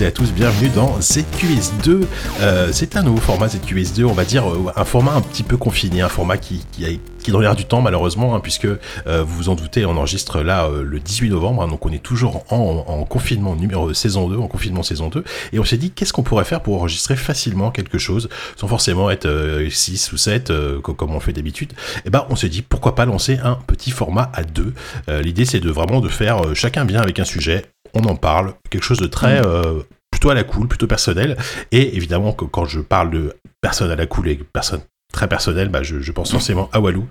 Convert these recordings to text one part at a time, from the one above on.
Et à tous, bienvenue dans ZQS2. Euh, c'est un nouveau format ZQS2, on va dire euh, un format un petit peu confiné, un format qui, qui a qui dans l'air du temps malheureusement, hein, puisque euh, vous vous en doutez, on enregistre là le 18 novembre, hein, donc on est toujours en, en, confinement numéro saison 2, en confinement saison 2, et on s'est dit qu'est-ce qu'on pourrait faire pour enregistrer facilement quelque chose, sans forcément être 6 ou 7 comme on fait d'habitude. Et eh ben on s'est dit pourquoi pas lancer un petit format à deux. L'idée c'est de vraiment de faire chacun bien avec un sujet, on en parle, quelque chose de très mmh. plutôt à la cool, plutôt personnel. Et évidemment, que quand je parle de personne à la cool et personne très personnel, bah, je, je, pense forcément à Walou.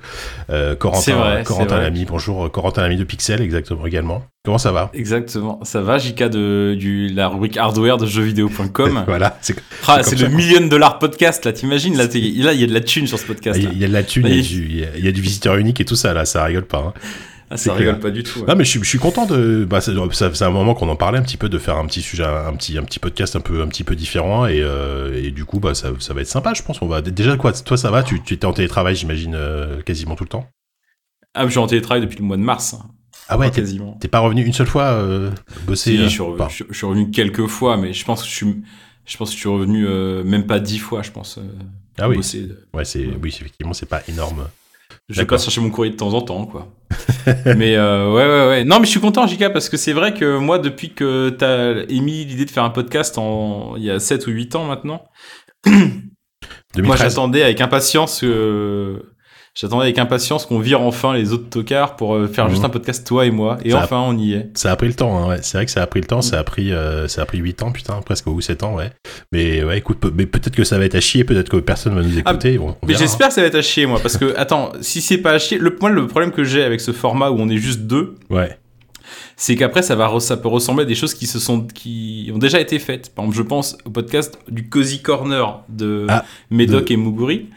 Euh, Corentin, vrai, Corentin Lamy, bonjour, euh, Corentin Lamy de Pixel, exactement également. Comment ça va? Exactement, ça va, JK de du, la rubrique hardware de jeuxvideo.com. voilà, c'est ah, c'est le million dollar podcast, là, t'imagines là, là, il y a de la thune sur ce podcast. Il y, a de la thune, il y, il y, a du visiteur unique et tout ça, là, ça rigole pas. Hein. Ah, ça rigole pas du tout. Non, mais je, je, suis content de. Bah, c'est un moment qu'on en parlait un petit peu de faire un petit sujet, un petit, un petit podcast un peu, un petit peu différent et, euh, et du coup, bah, ça, ça, va être sympa, je pense. On va déjà quoi. Toi, ça va? Tu, tu étais en télétravail, j'imagine, euh, quasiment tout le temps? Ah, je suis en télétravail depuis le mois de mars. Ah ouais, quasiment. T'es pas revenu une seule fois euh, bosser si, je, suis revenu, je, suis revenu quelques fois, mais je pense que je suis, je pense que je suis revenu même pas dix fois, je pense. ah oui. Bosser. Ouais, c'est, oui, effectivement, c'est pas énorme. Je vais pas chercher mon courrier de temps en temps, quoi. mais euh, ouais, ouais, ouais. Non, mais je suis content, Jika, parce que c'est vrai que moi, depuis que t'as émis l'idée de faire un podcast en... il y a 7 ou 8 ans maintenant, moi j'attendais avec impatience que J'attendais avec impatience qu'on vire enfin les autres tocards pour euh, faire juste mhm. un podcast toi et moi. Et enfin, on y est. Ça a pris le temps, hein, ouais. C'est vrai que ça a pris le temps. Ça a pris, euh, ça a pris 8 ans, putain, presque ou 7 ans, ouais. Mais ouais, écoute, mais peut-être que ça va être à chier, peut-être que personne va nous ah, écouter. mais j'espère que ça va être à chier, moi, parce que attends, si c'est pas à chier, le, moi, le problème que j'ai avec ce format où on est juste deux. Ouais c'est qu'après ça va ça peut ressembler à des choses qui se sont qui ont déjà été faites. Par exemple, je pense au podcast du Cozy Corner de ah, Médoc et Muguri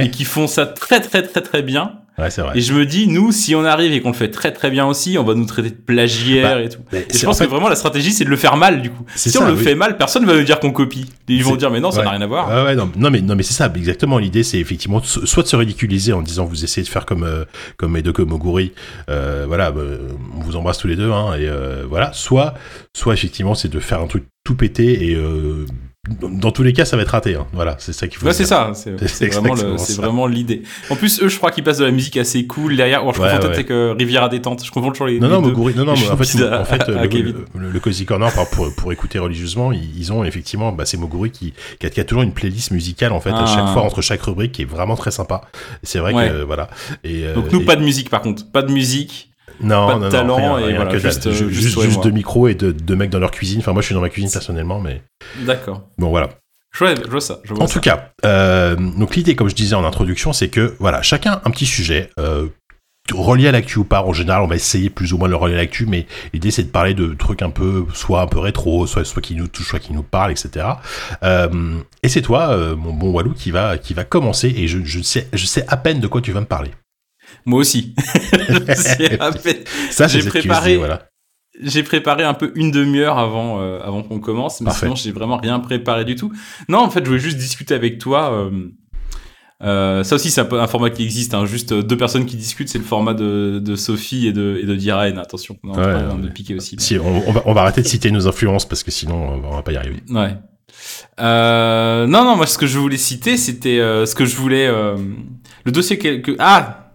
et qui font ça très très très très bien Ouais, c'est vrai. Et je me dis, nous, si on arrive et qu'on le fait très très bien aussi, on va nous traiter de plagiaire bah, et tout. et je pense que vraiment la stratégie, c'est de le faire mal, du coup. Si on le fait mal, personne ne va nous dire qu'on copie. ils vont dire, mais non, ça n'a rien à voir. Ouais, ouais, non, non mais, non, mais c'est ça, exactement. L'idée, c'est effectivement soit de se ridiculiser en disant, vous essayez de faire comme, euh, comme Medoko Moguri. Euh, voilà, euh, on vous embrasse tous les deux, hein, et euh, voilà. Soit, soit effectivement, c'est de faire un truc tout pété et euh, dans tous les cas, ça va être raté. Hein. Voilà, c'est ça qu'il faut. Ouais, c'est ça. C'est vraiment, l'idée. En plus, eux, je crois qu'ils passent de la musique assez cool derrière. je confonds peut-être avec euh, Riviera détente. Je confonds toujours les. Non, non, non, non, non. en fait, en fait le, le, Cozy Corner, pour, pour écouter religieusement, ils, ont effectivement, bah, c'est Moguri qui, qui a, toujours une playlist musicale en fait à chaque ah. fois entre chaque rubrique qui est vraiment très sympa. C'est vrai que voilà. Et, euh, Donc nous, pas de musique par contre, pas de musique. Non, pas de non, talent et voilà, juste, juste, juste, juste deux micros et deux, deux mecs dans leur cuisine. Enfin, moi, je suis dans ma cuisine personnellement, mais. D'accord. Bon, voilà. Je vois, je vois ça. Je vois en tout cas, euh, donc l'idée, comme je disais en introduction, c'est que voilà, chacun un petit sujet. Euh, relié à l'actu ou pas, en général, on va essayer plus ou moins de le relier à l'actu, mais l'idée c'est de parler de trucs un peu, soit un peu rétro, soit, soit qui nous touchent, soit qui nous parlent, etc. Euh, et c'est toi, euh, mon bon Walou, qui va, qui va commencer, et je, je, sais, je sais à peine de quoi tu vas me parler. Moi aussi. Ça, j'ai préparé. Voilà j'ai préparé un peu une demi-heure avant euh, avant qu'on commence, mais sinon j'ai vraiment rien préparé du tout. Non, en fait, je voulais juste discuter avec toi. Euh, euh, ça aussi, c'est un, un, format qui existe. Hein, juste deux personnes qui discutent, c'est le format de, de Sophie et de, et de Diraen. Attention, on est en train de piquer aussi. Si, on, va, on va arrêter de citer nos influences parce que sinon, on va pas y arriver. Ouais. Euh, non, non, moi, ce que je voulais citer, c'était ce que je voulais. le dossier que. Ah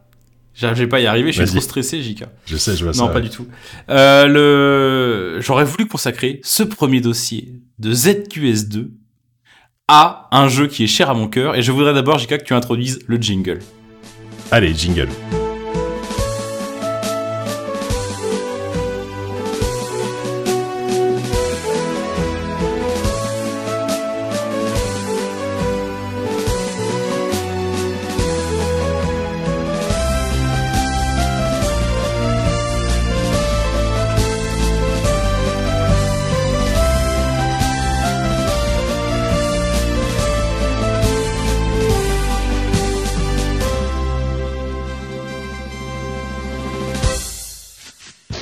J'arrive pas à y arriver, je suis trop stressé, Jika. Je sais, je vois ça. Non, pas du tout. Euh, le... J'aurais voulu consacrer ce premier dossier de ZQS2 à un jeu qui est cher à mon cœur, et je voudrais d'abord, Jika, que tu introduises le jingle. Allez, jingle.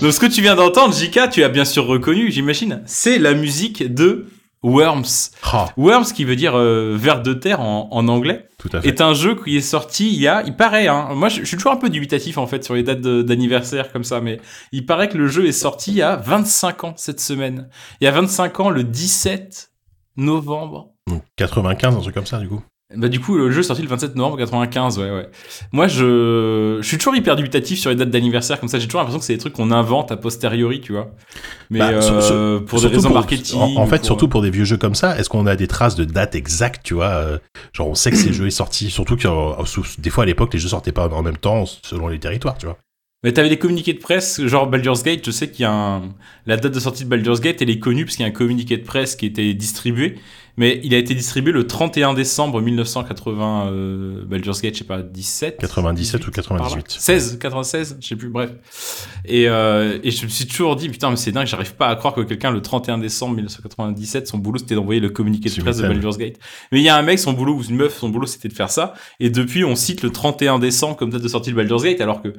Donc ce que tu viens d'entendre, Jika, tu as bien sûr reconnu, j'imagine, c'est la musique de Worms. Ah, Worms, qui veut dire euh, de terre en, en anglais, tout à fait. est un jeu qui est sorti il y a, il paraît, hein, moi je, je suis toujours un peu dubitatif en fait sur les dates d'anniversaire comme ça, mais il paraît que le jeu est sorti il y a 25 ans cette semaine. Il y a 25 ans, le 17 novembre. Donc 95, un truc comme ça, du coup. Bah du coup le jeu est sorti le 27 novembre 95 ouais ouais. Moi je je suis toujours hyper dubitatif sur les dates d'anniversaire comme ça j'ai toujours l'impression que c'est des trucs qu'on invente a posteriori tu vois. Mais Bah, euh, sur- sur- pour des raisons pour- marketing. En, en fait, pour- surtout pour des vieux jeux comme ça, est-ce qu'on a des traces de date exacte, tu vois euh, Genre, on sait que ces jeux est sorti, surtout que euh, des fois à l'époque, les jeux sortaient pas en même temps selon les territoires, tu vois. Mais t'avais des communiqués de presse, genre Baldur's Gate, je sais qu'il y a un... La date de sortie de Baldur's Gate, elle est connue parce qu'il y a un communiqué de presse qui était distribué, mais il a été distribué le 31 décembre 1980, euh, Baldur's Gate, je sais pas, 17 97 ou 98. par là 16, 96, je sais plus, bref. Et, euh, et je me suis toujours dit, putain, mais c'est dingue, j'arrive pas à croire que quelqu'un, le 31 décembre 1997, son boulot c'était d'envoyer le communiqué de presse de. Baldur's Gate. Mais il y a un mec, son boulot, ou une meuf, son boulot c'était de faire ça, et depuis on cite le 31 décembre comme date de sortie de Baldur's Gate, alors que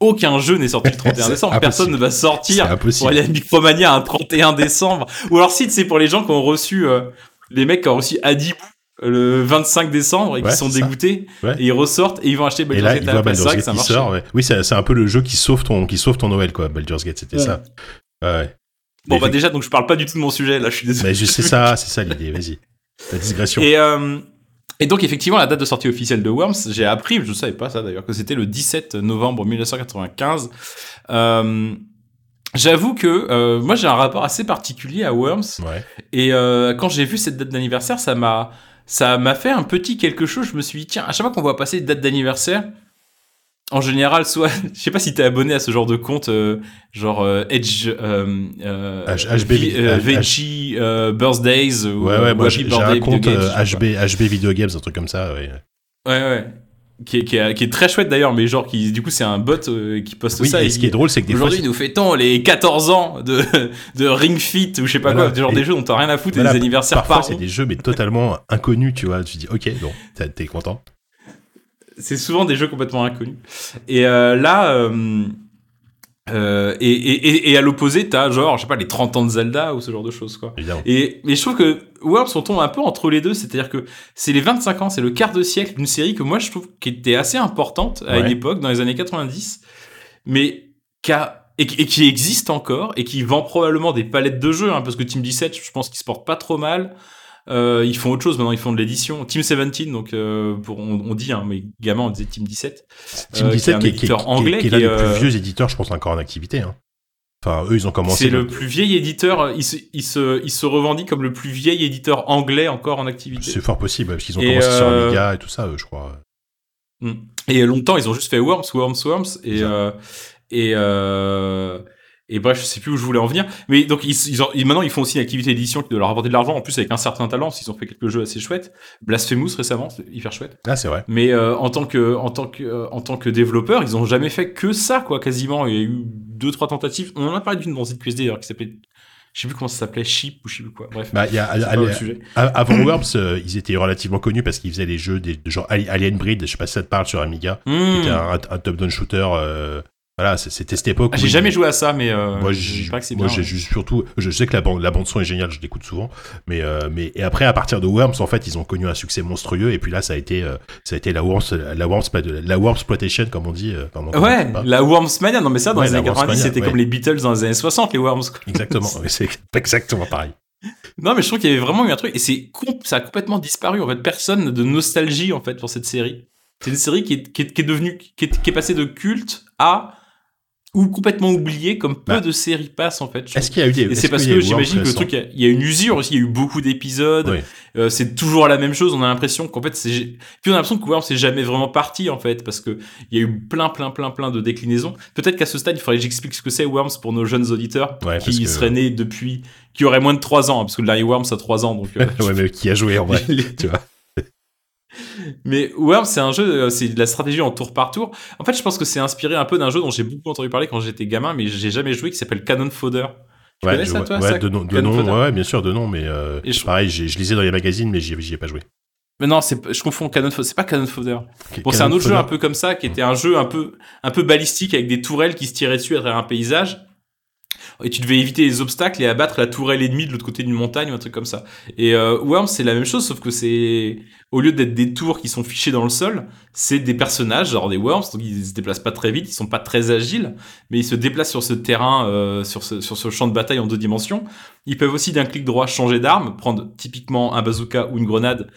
aucun jeu n'est sorti le 31 C'est décembre, impossible. personne ne va C'est sortir pour aller à Micromania un 31 décembre. Ou alors si, c'est pour les gens qui ont reçu, euh, les mecs qui ont reçu Adibou le 25 décembre et Ouais, qui sont c'est ça. dégoûtés, Ouais. et ils ressortent et ils vont acheter Et Baldur's Gate à la. C'est Baldur's ça Gate qui marche. sort. ouais. Oui, c'est c'est un peu le jeu qui sauve ton, qui sauve ton Noël, quoi. Baldur's Gate, c'était ça. Ouais. Bon Mais bah déjà donc je parle pas du tout de mon sujet là, je suis désolé. Mais je sais ça, c'est ça l'idée, vas-y. La digression. Et euh, et donc effectivement la date de sortie officielle de Worms, j'ai appris, je savais pas ça d'ailleurs, que c'était le 17 novembre 1995. Euh, J'avoue que euh, moi j'ai un rapport assez particulier à Worms Ouais. et euh, quand j'ai vu cette date d'anniversaire, ça m'a ça m'a fait un petit quelque chose. Je me suis dit tiens, à chaque fois qu'on voit passer une date d'anniversaire, en général, soit je sais pas si t'es abonné à ce genre de compte, euh, genre euh, Edge, euh, euh, H- HB, V- H- Birthdays ou Ouais, ouais, ou moi j'ai un compte. HB, HB Video Games, un truc comme ça, ouais. Ouais, ouais. Qui est, qui, est, qui est très chouette d'ailleurs, mais genre, qui, du coup, c'est un bot euh, qui poste Oui, ça. et et ce qui est drôle, c'est que des Aujourd'hui, nous fêtons les 14 ans de, de Ring Fit ou je sais pas Voilà. quoi, genre Et- des jeux dont t'as rien à foutre, et Voilà, des anniversaires parfois par c'est des jeux mais totalement inconnus, tu vois. Tu dis, ok, bon, t'es content. C'est souvent des jeux complètement inconnus. Et euh, là, euh, euh, et, et, et, et à l'opposé, t'as genre, je sais pas, les 30 ans de Zelda ou ce genre de choses, quoi. Évidemment. Et mais je trouve que Worms on tombe un peu entre les deux, c'est-à-dire que c'est les 25 ans, c'est le quart de siècle d'une série que moi je trouve qui était assez importante à une époque dans les années 90, mais qui a et qui, et existe encore et qui vend probablement des palettes de jeux, hein, parce que Team 17, je pense qu'ils se portent pas trop mal. Euh, ils font autre chose maintenant, ils font de l'édition. Team 17, donc euh, pour, on, on dit, hein, mais gamin on disait Team 17. Team euh, qui est 17 un qui est, qui est- anglais, qui est l'un des euh, plus vieux éditeurs, je pense, encore en activité. hein. Enfin, eux, ils ont commencé. C'est le plus vieil éditeur, il se, il, se, il se revendique comme le plus vieil éditeur anglais encore en activité. C'est fort possible, parce qu'ils ont Et, commencé sur euh, Amiga et tout ça, je crois. Mm. Et longtemps, ils ont juste fait Worms, Worms, Worms, et euh, et euh, et bref, je sais plus où je voulais en venir. Mais donc ils, ils ont, maintenant, ils font aussi une activité d'édition qui doit leur rapporter de l'argent. En plus, avec un certain talent, qu'ils ont fait quelques jeux assez chouettes. Blasphemous récemment, c'est hyper chouette. Ah, c'est vrai. Mais euh, en tant que en tant que euh, en tant que développeur, ils ont jamais fait que ça, quoi, quasiment. Il y a eu deux trois tentatives. On en a parlé d'une dans ZQSD d'ailleurs qui s'appelait, je sais plus comment ça s'appelait, Chip ou je sais plus quoi. Bref. Bah, il y a, c'est pas le sujet. Avant Worms, euh, ils étaient relativement connus parce qu'ils faisaient des jeux des, de genre Ali- Alien Breed, je sais pas si ça te parle sur Amiga, qui Hmm. était un, un top-down shooter. euh, voilà, c'était cette époque. Ah, j'ai jamais joué à ça, mais euh, Moi, je j'ai ouais. juste surtout. Je sais que la bande, la bande son est géniale, je l'écoute souvent. Mais, euh, mais et après, à partir de Worms, en fait, ils ont connu un succès monstrueux. Et puis là, ça a été, euh, ça a été la Worms, la Worms, la Worms exploitation, comme on dit. pardon, comme on Ouais, dit la Wormsmania, non mais ça dans Ouais, les années 90 Wormsmania, c'était ouais. comme les Beatles dans les années 60 les Worms. quoi. Exactement. C'est exactement pareil. Non mais je trouve qu'il y avait vraiment eu un truc et c'est ça a complètement disparu en fait personne de nostalgie en fait pour cette série. C'est une série qui est, qui est, qui est devenue qui est, qui est passée de culte à ou complètement oubliée comme peu Bah, de séries passent en fait. Est-ce qu'il y a eu des. Et c'est parce que j'imagine que le truc, il y a- il y, a une usure aussi, il y a eu beaucoup d'épisodes, Oui. euh, c'est toujours la même chose, on a l'impression qu'en fait c'est... Puis on a l'impression que Worms c'est jamais vraiment parti en fait, parce que il y a eu plein plein plein plein de déclinaisons. Peut-être qu'à ce stade, il faudrait que j'explique ce que c'est Worms pour nos jeunes auditeurs Ouais, qui que- seraient nés depuis... qui auraient moins de 3 ans, hein, parce que le dernier Worms a 3 ans, donc... euh, ouais, mais qui a joué en vrai Tu vois. Mais Worms, c'est un jeu, euh, c'est de la stratégie en tour par tour. En fait, je pense que c'est inspiré un peu d'un jeu dont j'ai beaucoup entendu parler quand j'étais gamin, mais j'ai jamais joué, qui s'appelle Cannon Fodder. Tu Ouais, connais je ça, toi, ouais, ça, de nom, de Cannon nom, Fodder ouais, bien sûr, de nom, mais euh, je- pareil, je lisais dans les magazines, mais j'y ai, pas joué. Mais non, c'est, je confonds Cannon Fodder. C'est pas Cannon Fodder. Bon, c'est un autre jeu un peu comme ça, qui était un jeu un peu, un peu balistique avec des tourelles qui se tiraient dessus à travers un paysage. Et tu devais éviter les obstacles et abattre la tourelle ennemie de l'autre côté d'une montagne ou un truc comme ça. Et euh, Worms, c'est la même chose, sauf que c'est au lieu d'être des tours qui sont fichés dans le sol, c'est des personnages, genre des Worms, donc ils se déplacent pas très vite, ils sont pas très agiles, mais ils se déplacent sur ce terrain, euh, sur, ce, sur ce champ de bataille en deux dimensions. Ils peuvent aussi d'un clic droit changer d'arme, prendre typiquement un bazooka ou une grenade,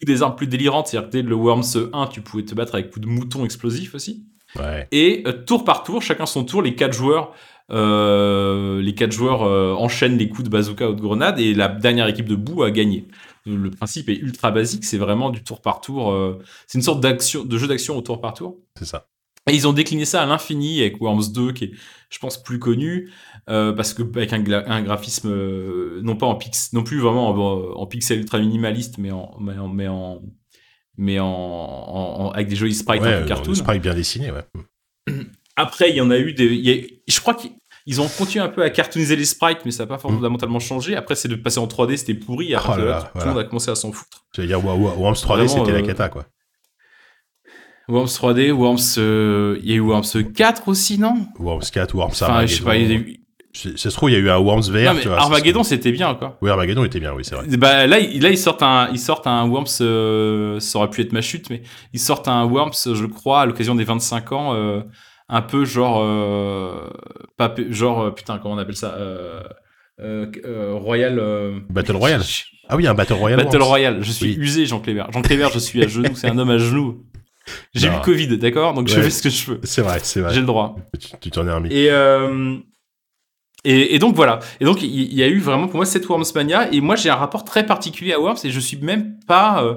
ou des armes plus délirantes, c'est-à-dire que dès le Worms 1, tu pouvais te battre avec coup de mouton explosif aussi. Ouais. Et euh, tour par tour, chacun son tour, les quatre joueurs, euh, les quatre joueurs euh, enchaînent les coups de bazooka ou de grenade et la dernière équipe de bout a gagné. Le principe est ultra basique, c'est vraiment du tour par tour. euh, c'est une sorte d'action, de jeu d'action au tour par tour. C'est ça. Et ils ont décliné ça à l'infini avec Worms 2, qui est, je pense, plus connu, parce que avec un, graphisme non pas en pix, non plus vraiment en, en pixel ultra minimaliste, mais en, mais en, mais en, mais en, avec des jolis sprites Ouais, cartoon. le sprite bien dessiné, ouais. Après, il y en a eu des. il y a- je crois qu'ils ont continué un peu à cartooniser les sprites, mais ça n'a pas fondamentalement changé. Après, c'est de passer en 3D, c'était pourri. Mm. Oh là là, là, tout le monde a commencé à s'en foutre. J'allais dire, Worms 3D, Vraiment, c'était la euh, cata, quoi. Worms 3D, Worms. euh, Il y a eu Worms 4 aussi, non? Worms 4, Worms Enfin, je sais pas, il y a eu- Ça se trouve, il y a eu un Worms VR, Non, mais tu vois. Armageddon, c'était bien, quoi. Oui, Armageddon était bien, oui, c'est vrai. Bah, là, ils- là, ils sortent un, ils sortent un Worms, euh, ça aurait pu être ma chute, mais ils sortent un Worms, je crois, à l'occasion des 25 ans, euh, un peu genre, euh, pas, genre, euh, putain, comment on appelle ça, euh, Royal, Battle Royale. Ah oui, un Battle Royale. Battle. Royale. Je suis Oui. usé, Jean Cléber. Jean Cléber, je suis à genoux, c'est un homme à genoux. J'ai eu le Covid, d'accord, donc je fais ce que je veux. C'est vrai, c'est vrai. J'ai le droit. Tu- t'en es remis. Et, et, et donc voilà. Et donc il il y, a eu vraiment pour moi cette Wormsmania. Et moi j'ai un rapport très particulier à Worms et je suis même pas, euh,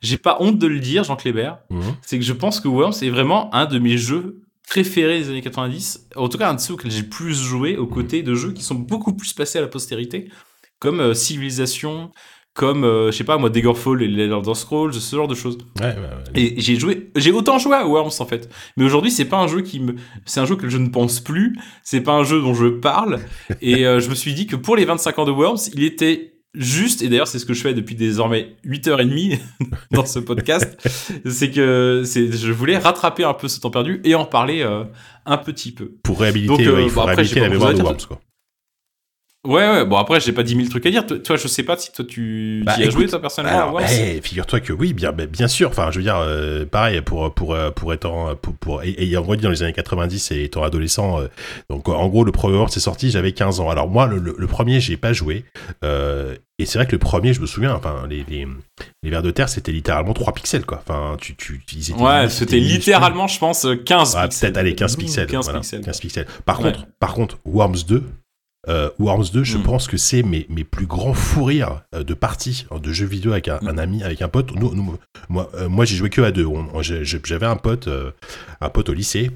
j'ai pas honte de le dire, Jean Clébert. Mhm. C'est que je pense que Worms est vraiment un de mes jeux préférés des années 90. En tout cas un de ceux auxquels j'ai plus joué aux côtés de jeux qui sont beaucoup plus passés à la postérité, comme euh, Civilization, comme euh, je sais pas moi Daggerfall et les Elder Scrolls, ce genre de choses. Ouais, ouais, ouais. Et j'ai joué, j'ai autant joué à Worms en fait. Mais aujourd'hui, c'est pas un jeu qui me, c'est un jeu que je ne pense plus. C'est pas un jeu dont je parle. Et euh, je me suis dit que pour les 25 ans de Worms, il était juste, et d'ailleurs c'est ce que je fais depuis désormais 8h30 dans ce podcast, c'est que je voulais rattraper un peu ce temps perdu et en parler euh, un petit peu. Pour réhabiliter, Donc, euh, ouais, il faut bon, après, réhabiliter la mémoire de Worms, quoi. Ouais, ouais, bon après j'ai pas 10 000 trucs à dire. Toi, toi, je sais pas si toi tu Bah, y as joué toi personnellement à Alors, Worms. eh, figure-toi que oui, bien, bien sûr. Enfin, je veux dire, euh, pareil pour pour euh, pour étant pour, pour ay- ayant grandi dans les années 90 et étant adolescent. euh, donc, en gros, le premier Worms c'est sorti, j'avais 15 ans. Alors moi, le, le, le premier, j'ai pas joué. Euh, et c'est vrai que le premier, je me souviens, enfin, les les, les vers de terre, c'était littéralement 3 pixels, quoi. Enfin, tu tu, Ouais, c'était littéralement, je pense, 15 Ouais, pixels. peut-être allez 15 pixels. 15 voilà, pixels. 15 pixels. Par Ouais. contre, par contre, Worms 2. euh, Worms 2, je Mm. pense que c'est mes, mes plus grands fous rires euh, de parties euh, de jeux vidéo avec un, Mm. un ami, avec un pote. Nous, nous- moi, euh, moi j'ai joué que à deux. J'avais un pote, euh, un pote au lycée.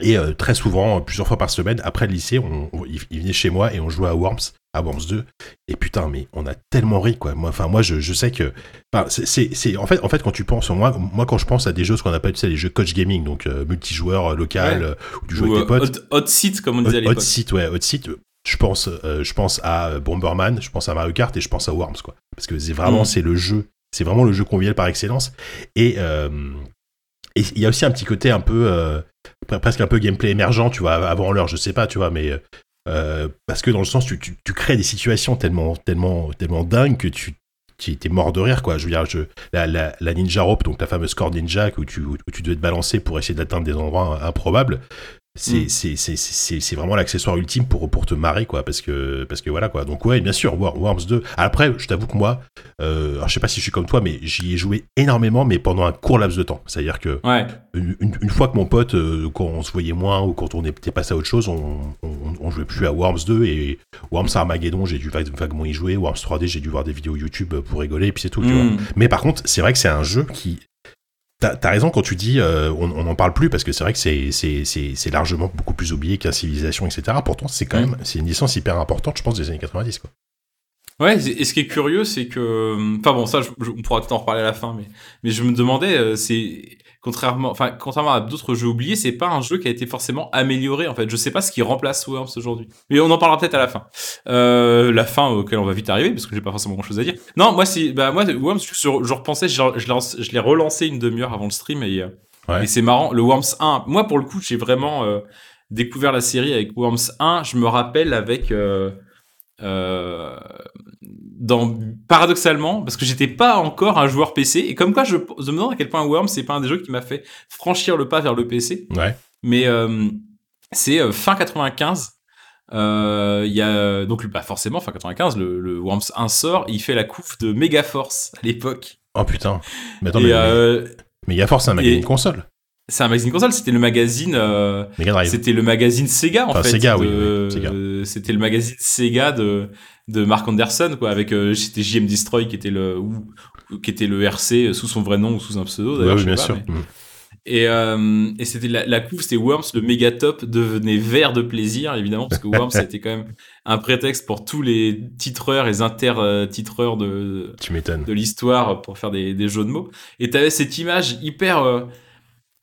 Et euh, très souvent, plusieurs fois par semaine, après le lycée, on, on- il, il venait chez moi et on jouait à Worms, Worms 2. Et putain, mais on a tellement ri, quoi. Moi, enfin, moi, je, je sais que, enfin, c'est- en fait, en fait, quand tu penses, moi, moi, quand je pense à des jeux, ce qu'on appelle, tu sais, les jeux coach gaming, donc euh, multijoueur euh, local, Ouais. euh, où tu joues Ou, avec tes euh, potes. hot, hot seat, comme on disait à Hot, l'époque. hot seat, ouais, hot seat. Je pense, euh, je pense à Bomberman, je pense à Mario Kart et je pense à Worms, quoi. Parce que c'est vraiment, Mm. c'est le jeu, c'est vraiment le jeu convivial par excellence. Et et il y a aussi un petit côté un peu, euh, pre- presque un peu gameplay émergent, tu vois, avant l'heure, je sais pas, tu vois, mais euh, parce que dans le sens, tu, tu, crées des situations tellement, tellement, tellement dingues que tu étais mort de rire quoi. Je veux dire la ninja rope donc la fameuse corde ninja où tu, où tu devais te balancer pour essayer d'atteindre des endroits improbables c'est Mm. c'est vraiment l'accessoire ultime pour pour te marrer quoi parce que parce que voilà quoi donc ouais bien sûr War- Worms 2 après je t'avoue que moi euh, alors je sais pas si je suis comme toi mais j'y ai joué énormément mais pendant un court laps de temps c'est à dire que Ouais. une, une- une fois que mon pote euh, quand on se voyait moins ou quand on était passé à autre chose on, on, on jouait plus à Worms 2 et Worms Armageddon j'ai dû vague- vaguement y jouer Worms 3D j'ai dû voir des vidéos YouTube pour rigoler et puis c'est tout tu vois Mm. mais par contre, c'est vrai que c'est un jeu qui. T'as as raison quand tu dis euh, on n'en parle plus parce que c'est vrai que c'est- largement beaucoup plus oublié qu'un civilisation, etc. Pourtant, c'est quand Mm. même c'est une licence hyper importante, je pense, des années 90. Quoi. Ouais, et ce qui est curieux, c'est que, enfin bon, ça, je, je- on pourra peut-être en reparler à la fin, mais, mais je me demandais, euh, c'est contrairement, enfin, contrairement à d'autres jeux oubliés, c'est pas un jeu qui a été forcément amélioré en fait. Je sais pas ce qui remplace Worms aujourd'hui, mais on en parlera peut-être à la fin. Euh, la fin auquel on va vite arriver parce que j'ai pas forcément grand-chose à dire. Non, moi, c'est, bah moi, Worms, je, je repensais, je, je l'ai relancé- je l'ai relancé une demi-heure avant le stream et, euh, Ouais. et c'est marrant. Le Worms 1, moi pour le coup, j'ai vraiment, euh, découvert la série avec Worms 1, je me rappelle avec euh, euh, dans paradoxalement parce que j'étais pas encore un joueur PC et comme quoi je, je me demande à quel point Worms c'est pas un des jeux qui m'a fait franchir le pas vers le PC. Ouais. Mais euh, c'est euh, fin 95. Euh, Il y a donc pas forcément fin 95 le, le Worms 1 sort il fait la coupe de Megaforce à l'époque. Oh putain. Mais attends, Et mais, mais Megaforce, c'est un magazine et- console. C'est un magazine console, c'était le magazine euh. C'était le magazine Sega en Enfin, fait. Sega, oui, de- oui, euh, C'était le magazine Sega de de Mark Anderson quoi, avec euh, c'était JM Destroy qui était le ou, qui était le RC sous son vrai nom ou sous un pseudo. Ouais, d'ailleurs, oui, sais bien pas, sûr. mais- Mm. Et euh, et c'était la, la couve, c'était Worms, le méga top devenait vert de plaisir évidemment parce que Worms c'était quand même un prétexte pour tous les titreurs et les inter-titreurs de Tu m'étonnes. de l'histoire pour faire des, des jeux de mots. Et t'avais cette image hyper, euh,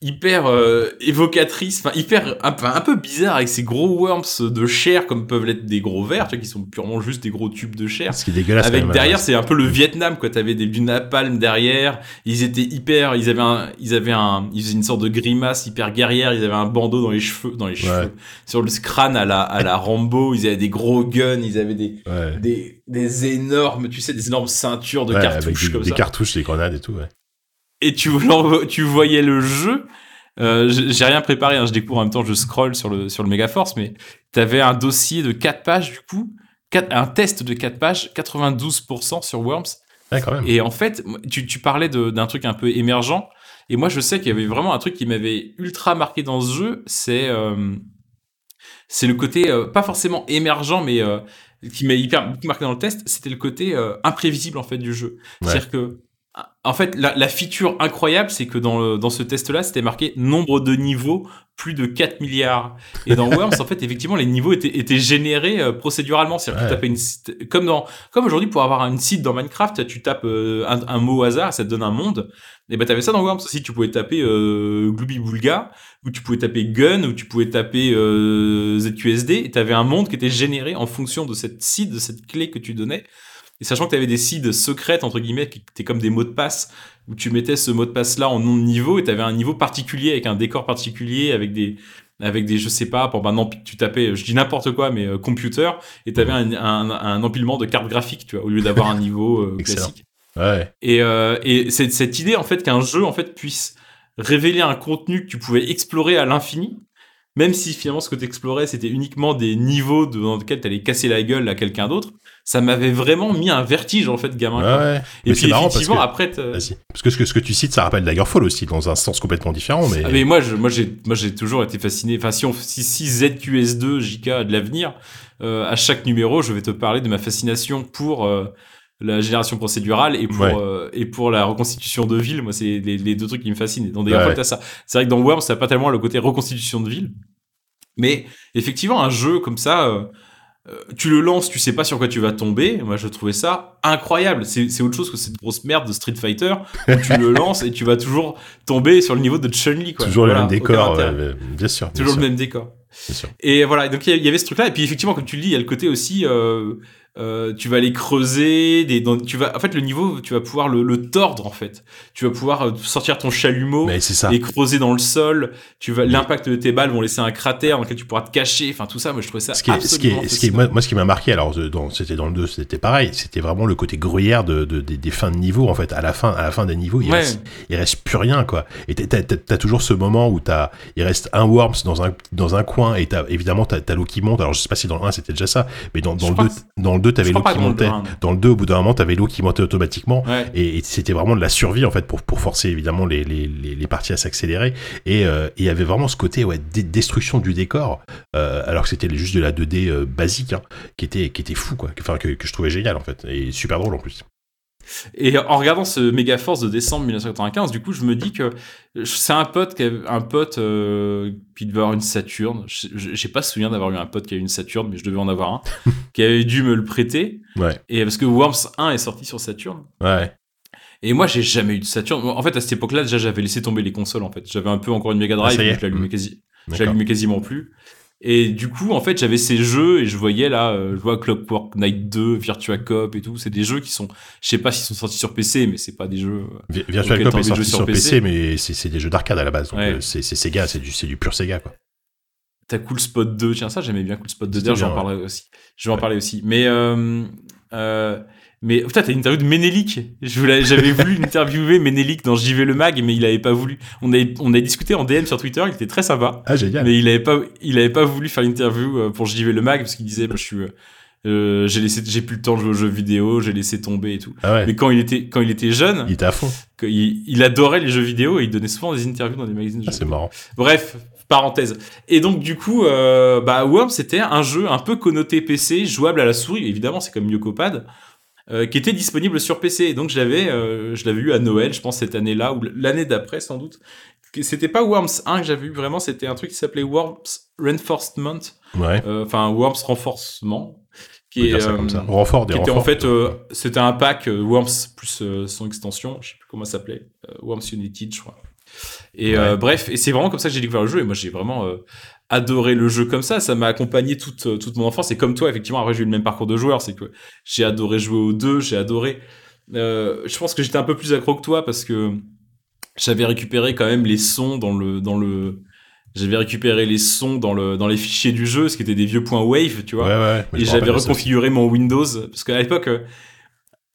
hyper euh, évocatrice, enfin hyper un, peu- un peu bizarre avec ces gros worms de chair comme peuvent l'être des gros vers, tu vois, qui sont purement juste des gros tubes de chair. Ce qui est dégueulasse. Avec derrière, ouais. c'est un peu le Vietnam, quoi. T'avais des du napalm derrière. Ils étaient hyper, ils avaient un, ils avaient un, ils faisaient une sorte de grimace hyper guerrière. Ils avaient un bandeau dans les cheveux, dans les cheveux, sur le crâne à la, à la Rambo. Ils avaient des gros guns. Ils avaient des, Ouais. des, des énormes, tu sais, des énormes ceintures de Ouais, avec cartouches des, comme des ça cartouches, des grenades et tout, ouais. Et tu, voyais le jeu. Euh, j'ai rien préparé, hein, je découvre en même temps, je scroll sur le, sur le Megaforce, mais t'avais un dossier de 4 pages du coup, un test de 4 pages, 92% sur Worms. Ouais, quand même. Et en fait, tu, tu parlais d'un truc un peu émergent, et moi je sais qu'il y avait vraiment un truc qui m'avait ultra marqué dans ce jeu, c'est euh, c'est le côté, euh, pas forcément émergent, mais qui m'a hyper marqué dans le test, c'était le côté imprévisible en fait du jeu. Ouais. C'est-à-dire que, en fait, la, la feature incroyable, c'est que dans, le- dans ce test-là, c'était marqué nombre de niveaux, plus de 4 milliards. Et dans Worms, en fait, effectivement, les niveaux étaient, étaient générés euh, procéduralement. C'est-à-dire que tu tapais une, comme dans, comme aujourd'hui, pour avoir une site dans Minecraft, tu tapes euh, un, un mot au hasard, ça te donne un monde. Et ben, t'avais ça dans Worms aussi. Tu pouvais taper euh, Glooby Boulga, ou tu pouvais taper Gun, ou tu pouvais taper euh, ZQSD, et t'avais un monde qui était généré en fonction de cette site, de cette clé que tu donnais. Et sachant que tu avais des seeds secrètes, entre guillemets, qui étaient comme des mots de passe, où tu mettais ce mot de passe-là en nom de niveau, et tu avais un niveau particulier, avec un décor particulier, avec des, avec des je sais pas, pour tu tapais, je dis n'importe quoi, mais euh, computer, et tu avais un, un, un empilement de cartes graphiques, tu vois, au lieu d'avoir un niveau euh, classique. Ouais. Et, euh, et cette idée, en fait, qu'un jeu, en fait, puisse révéler un contenu que tu pouvais explorer à l'infini, même si finalement ce que tu explorais, c'était uniquement des niveaux de- dans lesquels tu allais casser la gueule à quelqu'un d'autre, ça m'avait vraiment mis un vertige, en fait, gamin. Ouais. Et Mais puis marrant parce effectivement, que- après. Parce que ce, que ce que tu cites, ça rappelle Daggerfall aussi, dans un sens complètement différent, mais. Ah, mais moi, je, moi, j'ai, moi, j'ai toujours été fasciné. Enfin, si on, si, si ZQS2, JK de l'avenir, euh, à chaque numéro, je vais te parler de ma fascination pour euh, la génération procédurale et pour Ouais. euh, et pour la reconstitution de ville. Moi, c'est les, les deux trucs qui me fascinent. Dans des Ouais, ouais. t'as ça. C'est vrai que dans Worms, ça n'a pas tellement le côté reconstitution de ville, mais effectivement, un jeu comme ça. euh, euh, tu le lances, tu sais pas sur quoi tu vas tomber. Moi, je trouvais ça incroyable. C'est autre chose que cette grosse merde de Street Fighter où tu le lances et tu vas toujours tomber sur le niveau de Chun-Li. quoi. Toujours Voilà, le même décor, bien sûr. bien Toujours sûr, le même décor. bien sûr. Et voilà, donc il y a- il y avait ce truc-là. Et puis effectivement, comme tu le dis, il y a le côté aussi, euh, euh, tu vas aller creuser, des, dans- tu vas, en fait, le niveau, tu vas pouvoir le, le tordre en fait. Tu vas pouvoir euh, sortir ton chalumeau ça. et creuser dans le sol. Tu vas, l'impact de tes balles vont laisser un cratère dans lequel tu pourras te cacher. Enfin tout ça, moi je trouvais ça Ce qui est, ce qui est, ce qui est- moi, moi, ce qui m'a marqué, alors euh, c'était dans le 2, c'était pareil, c'était vraiment le côté gruyère de, de- des, des fins de niveau, en fait. À la fin, à la fin des niveaux, il, Ouais. reste, il reste plus rien, quoi. Et t'as, t'as toujours ce moment où t'as, il reste un Worms dans un, dans un coin, et t'as, évidemment, t'as, t'as l'eau qui monte. Alors, je sais pas si dans le 1 c'était déjà ça, mais dans, le crois 2, dans le 2, t'avais je l'eau crois qui pas dans le montait. 2, Dans le 2, au bout d'un moment, t'avais l'eau qui montait automatiquement. Ouais. Et, et c'était vraiment de la survie en fait pour, pour forcer évidemment les, les, les, les parties à s'accélérer et euh, il y avait vraiment ce côté ouais, destruction du décor euh, alors que c'était juste de la 2D euh, basique hein, qui était qui était fou quoi enfin que, que je trouvais génial en fait et super drôle en plus Et en regardant ce Mega Force de décembre 1995, du coup, je me dis que c'est un pote qui a, un pote euh, qui devait avoir une Saturne. J'ai pas souvenir d'avoir eu un pote qui a eu une Saturne, mais je devais en avoir un qui avait dû me le prêter. ouais Et parce que Worms 1 est sorti sur Saturn. ouais Et moi, j'ai jamais eu de Saturn. En fait, à cette époque-là, déjà, j'avais laissé tomber les consoles. En fait, j'avais un peu encore une Mega Ah, Drive, mais je quasi, l'allumais quasiment plus. Et du coup, en fait, j'avais ces jeux et je voyais là, euh, je vois Clockwork Night 2, Virtua Cop et tout. C'est des jeux qui sont, je sais pas s'ils sont sortis sur PC, mais c'est pas des jeux. euh, Vi- Virtual auquel Cop est sorti sur PC, PC, mais c'est des jeux d'arcade à la base donc Ouais. euh, c'est Sega c'est du du pur Sega quoi t'as Cool Spot 2, tiens ça j'aimais bien Cool Spot 2, d'ailleurs j'en parlerai aussi. Je vais en parler aussi. Mais euh, euh, mais putain, t'as une interview de Ménélique. J'avais voulu interviewer Ménélique dans JV le Mag, mais il avait pas voulu. On a, on a discuté en DM sur Twitter, il était très sympa. Ah, génial. Mais il avait pas, il avait pas voulu faire l'interview euh, pour JV le Mag parce qu'il disait, bah, je suis, euh, j'ai laissé, j'ai plus le temps de jouer aux jeux vidéo, j'ai laissé tomber et tout. Ah ouais. Mais quand il était, quand il était jeune, Il était à fond. il, il adorait les jeux vidéo et il donnait souvent des interviews dans des magazines de Ah, jeux c'est marrant. Bref, parenthèse. Et donc du coup, euh, bah Worms c'était un jeu un peu connoté PC, jouable à la souris. Évidemment, c'est comme Yokopad, euh, qui était disponible sur PC. Et donc je l'avais, euh, je l'avais eu à Noël, je pense cette année-là ou l'année d'après sans doute. C'était pas Worms 1 que j'avais eu vraiment, c'était un truc qui s'appelait Worms Reinforcement, Ouais. euh, enfin Worms Renforcement, qui est ça comme ça. Renfort des qui était en fait, c'était un pack Worms plus son extension, je sais plus comment ça s'appelait, Worms United, je crois. Et Ouais. bref, et c'est vraiment comme ça que j'ai découvert le jeu. Et moi, j'ai vraiment adoré le jeu comme ça. Ça m'a accompagné toute euh, toute mon enfance. Et comme toi, effectivement, après j'ai eu le même parcours de joueur, c'est que j'ai adoré jouer aux deux, j'ai adoré. Euh, je pense que j'étais un peu plus accro que toi parce que j'avais récupéré quand même les sons dans le dans le j'avais récupéré les sons dans le dans les fichiers du jeu, ce qui était des vieux points wave, tu vois. Ouais, ouais. Et j'avais reconfiguré mon Windows parce qu'à l'époque, euh,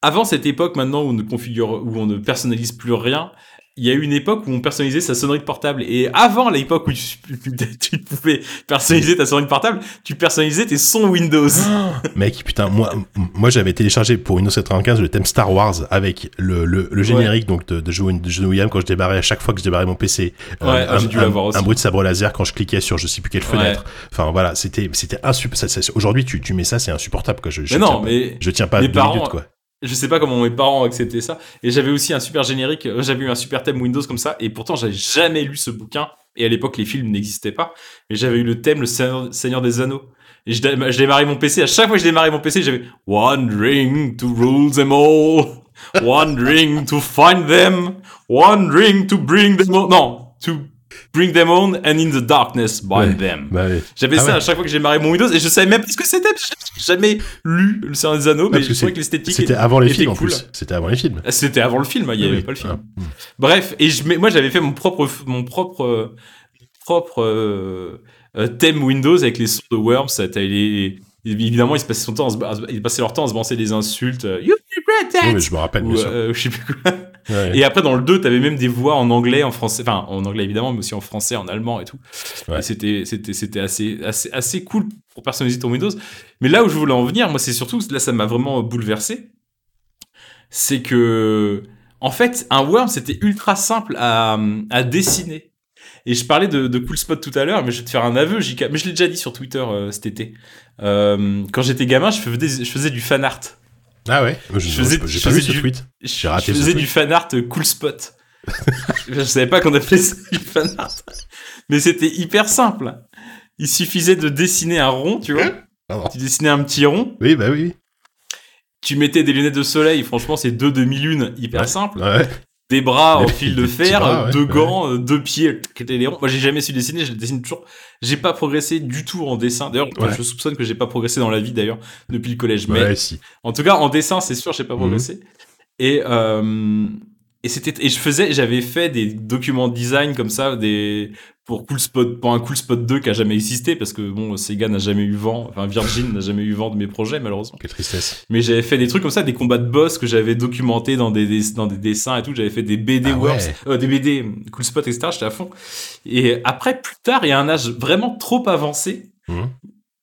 avant cette époque maintenant où on ne configure, où on ne personnalise plus rien, il y a eu une époque où on personnalisait sa sonnerie de portable. Et avant l'époque où tu, tu pouvais personnaliser ta sonnerie de portable, tu personnalisais tes sons Windows. Mec, putain, moi, moi j'avais téléchargé pour Windows 95 le thème Star Wars avec le, le, le générique donc de, de de John Williams quand je démarrais à chaque fois que je démarrais mon PC. Ouais, un, ah, j'ai dû un- aussi. un bruit de sabre laser quand je cliquais sur je sais plus quelle fenêtre. Enfin voilà, c'était c'était insupportable. Aujourd'hui, tu, tu mets ça, c'est insupportable quoi. Je, je mais tiens non, pas- mais je tiens pas mes deux parents- minutes quoi. Je sais pas comment mes parents ont accepté ça. Et j'avais aussi un super générique, euh, j'avais eu un super thème Windows comme ça. Et pourtant, j'avais jamais lu ce bouquin. Et à l'époque, les films n'existaient pas. Mais j'avais eu le thème, le Seigneur, des Anneaux. Et je, je démarrais mon PC. À chaque fois que je démarrais mon PC, j'avais One ring to rule them all. One ring to find them. One ring to bring them on. Non, to bring them on and in the darkness Ouais. them. Bah, ouais. J'avais Ah ça ouais. à chaque fois que j'ai démarré mon Windows et je savais même pas ce que c'était. J'ai jamais lu Le Seigneur des Anneaux, mais parce que je trouvais que l'esthétique C'était était- avant les films en plus. C'était avant les films. C'était avant le film, il y avait oui. pas le film. Ah. Bref, et je, mais moi j'avais fait mon propre, mon propre, propre euh, euh, thème Windows avec les sons de Worms. les- évidemment, ils passaient son temps, à se- ils passaient leur temps à se balancer des insultes. euh, You regret that Oui, mais je me rappelle Ou, euh, je sais plus quoi. Ouais. Et après, dans le 2, t'avais même des voix en anglais, en français, enfin en anglais évidemment, mais aussi en français, en allemand et tout. Ouais. Et c'était, c'était, c'était assez, assez, assez cool pour personnaliser ton Windows. Mais là où je voulais en venir, moi, c'est surtout, là, ça m'a vraiment bouleversé. C'est que, en fait, un Worm, c'était ultra simple à, à dessiner. Et je parlais de, de Cool Spot tout à l'heure, mais je vais te faire un aveu, JK. Mais je l'ai déjà dit sur Twitter euh, cet été. Euh, quand j'étais gamin, je faisais, je faisais du fan art. Ah ouais. Je, je faisais- j'ai pas vu ce du- tweet. Je, raté faisais du fan art euh, cool spot. je savais pas qu'on appelait ça du fan art. Mais c'était hyper simple. Il suffisait de dessiner un rond, tu vois. Pardon. Tu dessinais un petit rond, Oui, bah oui. tu mettais des lunettes de soleil, franchement c'est deux demi-lunes, hyper Ouais. simple. Ouais. Des bras en fil de fer, bras, ouais. deux gants, euh, deux pieds, ronds. Moi j'ai jamais su dessiner, je dessine toujours. J'ai pas progressé du tout en dessin. D'ailleurs, Ouais. je soupçonne que j'ai pas progressé dans la vie d'ailleurs depuis le collège. Mais si. en tout cas, en dessin, c'est sûr, j'ai pas Mhm. progressé. Et euh, et c'était et je faisais, j'avais fait des documents de design comme ça, des pour Cool Spot, pour un Cool Spot 2 qui a jamais existé parce que bon, Sega n'a jamais eu vent, enfin Virgin n'a jamais eu vent de mes projets malheureusement. Quelle tristesse. Mais j'avais fait des trucs comme ça, des combats de boss que j'avais documentés dans des, des- dans des dessins et tout. J'avais fait des BD Ah Worms, euh, des BD Cool Spot, etc. J'étais à fond. Et après, plus tard, il y a un âge vraiment trop avancé Mhm.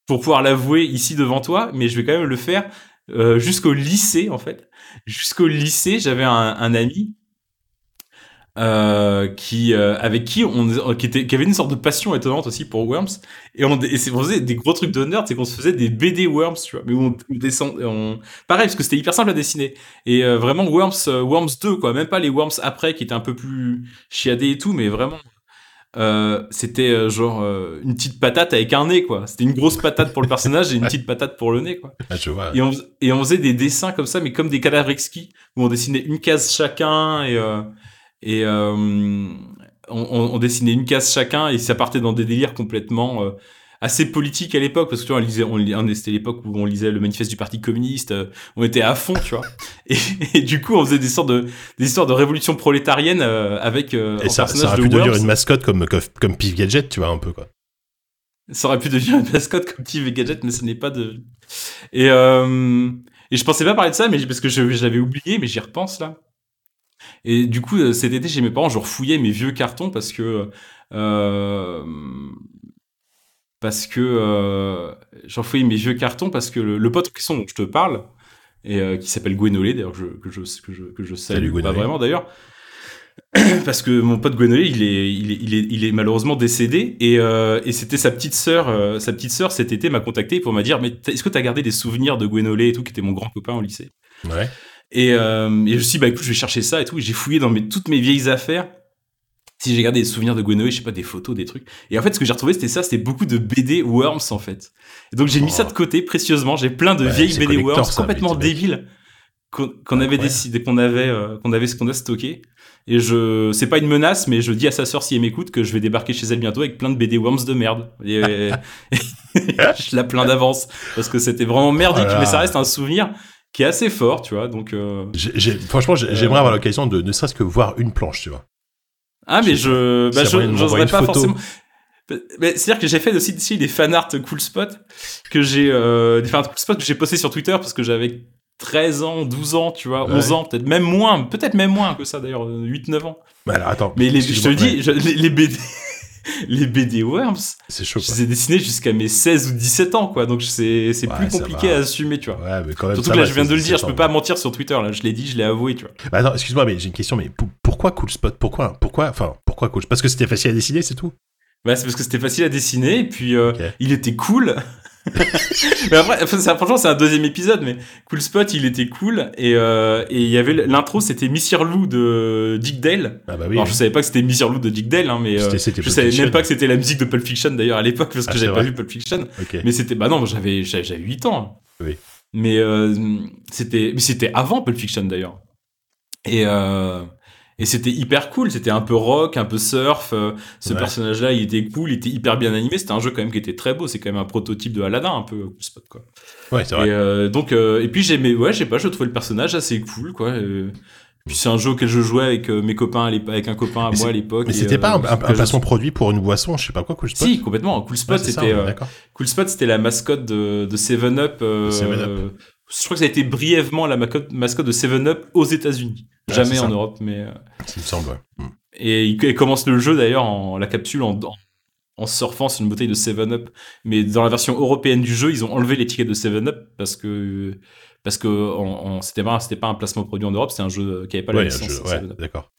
pour pouvoir l'avouer ici devant toi, mais je vais quand même le faire euh, jusqu'au lycée en fait. Jusqu'au lycée, j'avais un, un ami euh, qui euh, avec qui on qui était qui avait une sorte de passion étonnante aussi pour Worms. Et on et on faisait des gros trucs de nerd c'est qu'on se faisait des BD Worms tu vois. Mais où on, descend on pareil parce que c'était hyper simple à dessiner. Et euh, vraiment Worms euh, Worms 2 quoi. Même pas les Worms après qui étaient un peu plus chiadés et tout mais vraiment euh, c'était euh, genre euh, une petite patate avec un nez quoi. C'était une grosse patate pour le personnage et une petite patate pour le nez quoi. Ah, je vois. et on, et on faisait des dessins comme ça, mais comme des cadavres exquis, où on dessinait une case chacun et, euh, et euh, on, on- dessinait une case chacun et ça partait dans des délires complètement euh, assez politiques à l'époque, parce que tu vois, on lisait, on, c'était l'époque où on lisait le manifeste du Parti communiste, euh, on était à fond, tu vois. Et, et du coup, on faisait des sortes de, des histoires de révolution prolétarienne euh, avec euh, Et en ça, ça aurait de pu devenir une mascotte comme, comme, comme Pif Gadget, tu vois, un peu, quoi. Ça aurait pu devenir une mascotte comme TV Gadget, mais ce n'est pas de. Et, euh, et je pensais pas parler de ça, mais parce que je, l'avais oublié, mais j'y repense là. Et du coup, euh, cet été, chez mes parents, je refouillais mes vieux cartons parce que. Euh, parce que. Euh, j'en fouillais mes vieux cartons parce que le, pote question dont je te parle, et euh, qui s'appelle Gwenolé, d'ailleurs, que je, que, je, que, je, que je salue pas vraiment d'ailleurs. parce que mon pote Gwenolé, il est, il est, il est, il est malheureusement décédé et, et c'était sa petite sœur, sa petite sœur cet été m'a contacté pour me dire mais est-ce que tu as gardé des souvenirs de Gwenolé et tout qui était mon grand copain au lycée? Ouais. Et, euh, et je me suis dit bah écoute je vais chercher ça et tout. J'ai fouillé dans mes, toutes mes vieilles affaires. Si j'ai gardé des souvenirs de Gwenolé, je sais pas des photos, des trucs. Et en fait ce que j'ai retrouvé c'était ça, c'était beaucoup de BD Worms en fait. Et donc j'ai mis ça de côté précieusement. J'ai plein de vieilles BD Worms complètement débiles qu'on avait décidé, qu'on avait, qu'on avait, qu'on a stocké. Et je, c'est pas une menace, mais je dis à sa sœur si elle m'écoute que je vais débarquer chez elle bientôt avec plein de BD Worms de merde. Et, je la plains d'avance parce que c'était vraiment merdique, mais ça reste un souvenir qui est assez fort, tu vois. Donc, euh, franchement, j'aimerais avoir l'occasion de ne serait-ce que voir une planche, tu vois. Ah, mais je, bah, j'oserais pas forcément. C'est-à-dire que j'ai fait aussi, des fanarts cool spot que j'ai euh, des fanarts cool spot que j'ai posté sur Twitter parce que j'avais 13 ans, 12 ans, tu vois, 11 ans, peut-être même moins, peut-être même moins que ça d'ailleurs, 8-9 ans. Bah alors, attends. Mais les, je te dis, les, BD, les BD Worms, c'est chaud. Je les ai dessinés jusqu'à mes 16 ou 17 ans, quoi. Donc c'est c'est plus compliqué à assumer, tu vois. Ouais, mais quand même. Surtout que là, je viens de le dire, je peux pas mentir sur Twitter. Là, je l'ai dit, je l'ai avoué, tu vois. Bah attends, excuse-moi, mais j'ai une question. Mais pourquoi Cool Spot? Pourquoi Pourquoi Enfin, pourquoi Cool Parce que c'était facile à dessiner, c'est tout? Bah, c'est parce que c'était facile à dessiner, et puis euh, il était cool. mais après, franchement, c'est un deuxième épisode, mais Cool Spot, il était cool. Et euh, et il y avait l'intro, c'était Missir Lou de Dick Dale. Ah bah oui. Alors, je savais pas que c'était Missir Lou de Dick Dale, hein, mais euh, je savais même pas que c'était la musique de Pulp Fiction d'ailleurs à l'époque, parce que ah, j'avais pas vu Pulp Fiction. Mais c'était, bah non, j'avais, j'avais 8 ans. Oui. Mais euh, c'était, c'était avant Pulp Fiction d'ailleurs. Et euh, et c'était hyper cool, c'était un peu rock, un peu surf. Euh, ce personnage-là, il était cool, il était hyper bien animé. C'était un jeu quand même qui était très beau. C'est quand même un prototype de Aladdin, un peu spot quoi. Ouais, c'est vrai. Et euh, donc, euh, et puis j'aimais, ouais, je sais pas, je trouvais le personnage assez cool, quoi. puis c'est un jeu auquel je jouais avec mes copains, avec un copain à moi à l'époque. Mais c'était pas un, un, placement produit pour une boisson, je sais pas quoi, Cool Spot. Si, complètement. Cool Spot, c'était Cool Spot, c'était la mascotte de, de Seven Up. Seven Up je crois que ça a été brièvement la mascotte de Seven Up aux États-Unis. Jamais en Europe, mais. Euh, ça me semble, ouais. Mm. Et il, commence le jeu d'ailleurs en la capsule en, en surfant sur une bouteille de Seven Up. Mais dans la version européenne du jeu, ils ont enlevé l'étiquette de Seven Up parce que parce que c'était pas c'était pas un placement produit en Europe, c'était un jeu qui avait pas la licence. Ouais, d'accord.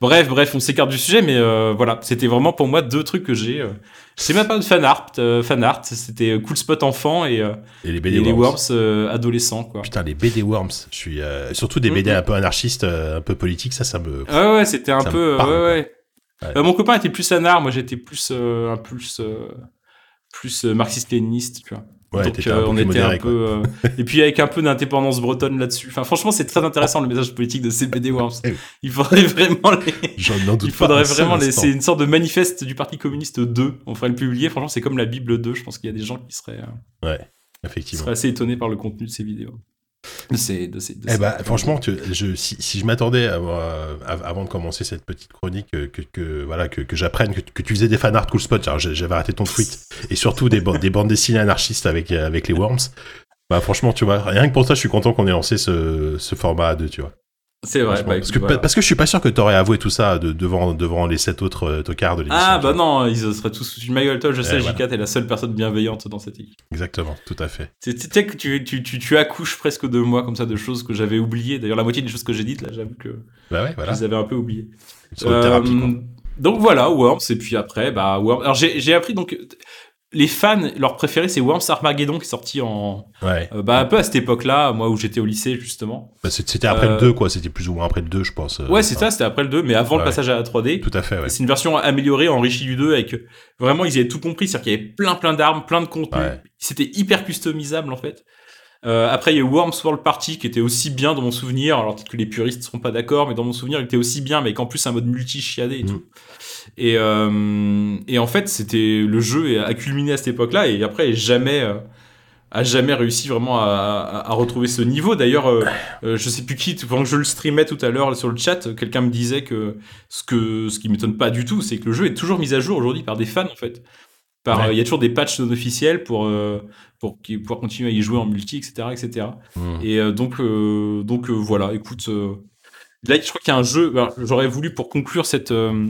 Bref, bref, on s'écarte du sujet, mais euh, voilà, c'était vraiment pour moi deux trucs que j'ai. Euh, c'est même pas de fan art, euh, fan art, c'était Cool Spot enfant et, et les BD Worms, adolescents quoi. Putain, les BD Worms, je suis surtout des BD mm-hmm. un peu anarchistes, un peu politiques, ça, ça me. Ouais, ouais, c'était un peu, ouais, ouais. mon copain était plus fan moi j'étais plus un plus plus marxiste-léniniste, tu vois. Ouais, Donc euh, on était un peu euh, et puis avec un peu d'indépendance bretonne là-dessus. Enfin franchement c'est très intéressant le message politique de CPD Worms. Eh il faudrait vraiment les... il faudrait vraiment les... c'est une sorte de manifeste du Parti communiste 2. On ferait le publier. Franchement c'est comme la Bible 2. Je pense qu'il y a des gens qui seraient euh, ouais effectivement qui seraient assez étonnés par le contenu de ces vidéos. C'est de ces, eh bah, franchement, je, si, si, je m'attendais avant de commencer cette petite chronique que, que voilà que, que j'apprenne que, que, tu faisais des fanarts cool spot, j'avais arrêté ton tweet et surtout des, des bandes dessinées anarchistes avec avec les worms. Bah franchement, tu vois, rien que pour ça, je suis content qu'on ait lancé ce, ce format A2, tu vois. C'est vrai. Bah, parce, que, parce que je suis pas sûr que t'aurais avoué tout ça de, devant, devant les sept autres euh, tocards de l'émission. Ah bah non, ils seraient tous une ma gueule. Toi, je sais, eh, J4 est la seule personne bienveillante dans cette équipe. Exactement, tout à fait. Tu sais que tu, tu, tu, accouches presque de moi comme ça de choses que j'avais oubliées. D'ailleurs, la moitié des choses que j'ai dites, là, j'avoue que bah ouais, voilà. je les avais un peu oubliées. Euh, donc voilà, Worms, et puis après, bah Worms. Alors j'ai appris donc les fans, leur préféré, c'est Worms Armageddon qui est sorti en. Ouais. Euh, bah, un peu à cette époque-là, moi où j'étais au lycée, justement. Bah, c'était après le 2, euh, quoi. C'était plus ou moins après le 2, je pense. Euh, ouais, c'est ça, c'était après le 2, mais avant le passage à la 3D. Tout à fait, ouais. C'est une version améliorée, enrichie du 2, avec. Vraiment, ils avaient tout compris. C'est-à-dire qu'il y avait plein, plein d'armes, plein de contenu. C'était hyper customisable, en fait. Après, il y a eu Worms World Party qui était aussi bien dans mon souvenir. Alors, peut-être que les puristes seront pas d'accord, mais dans mon souvenir, il était aussi bien, mais qu'en plus, un mode multi-chiadé et mm. tout. Et, euh, et en fait, c'était le jeu a culminé à cette époque-là et après jamais euh, a jamais réussi vraiment à, à, retrouver ce niveau. D'ailleurs, euh, je sais plus qui, pendant que je le streamais tout à l'heure sur le chat, quelqu'un me disait que ce que ce qui m'étonne pas du tout, c'est que le jeu est toujours mis à jour aujourd'hui par des fans en fait. Par, Ouais. il y a toujours des patchs non officiels pour euh, pour pouvoir continuer à y jouer en multi, etc., etc. Hmm. Et euh, donc euh, donc euh, voilà, écoute, euh, là je crois qu'il y a un jeu. alors, J'aurais voulu pour conclure cette euh,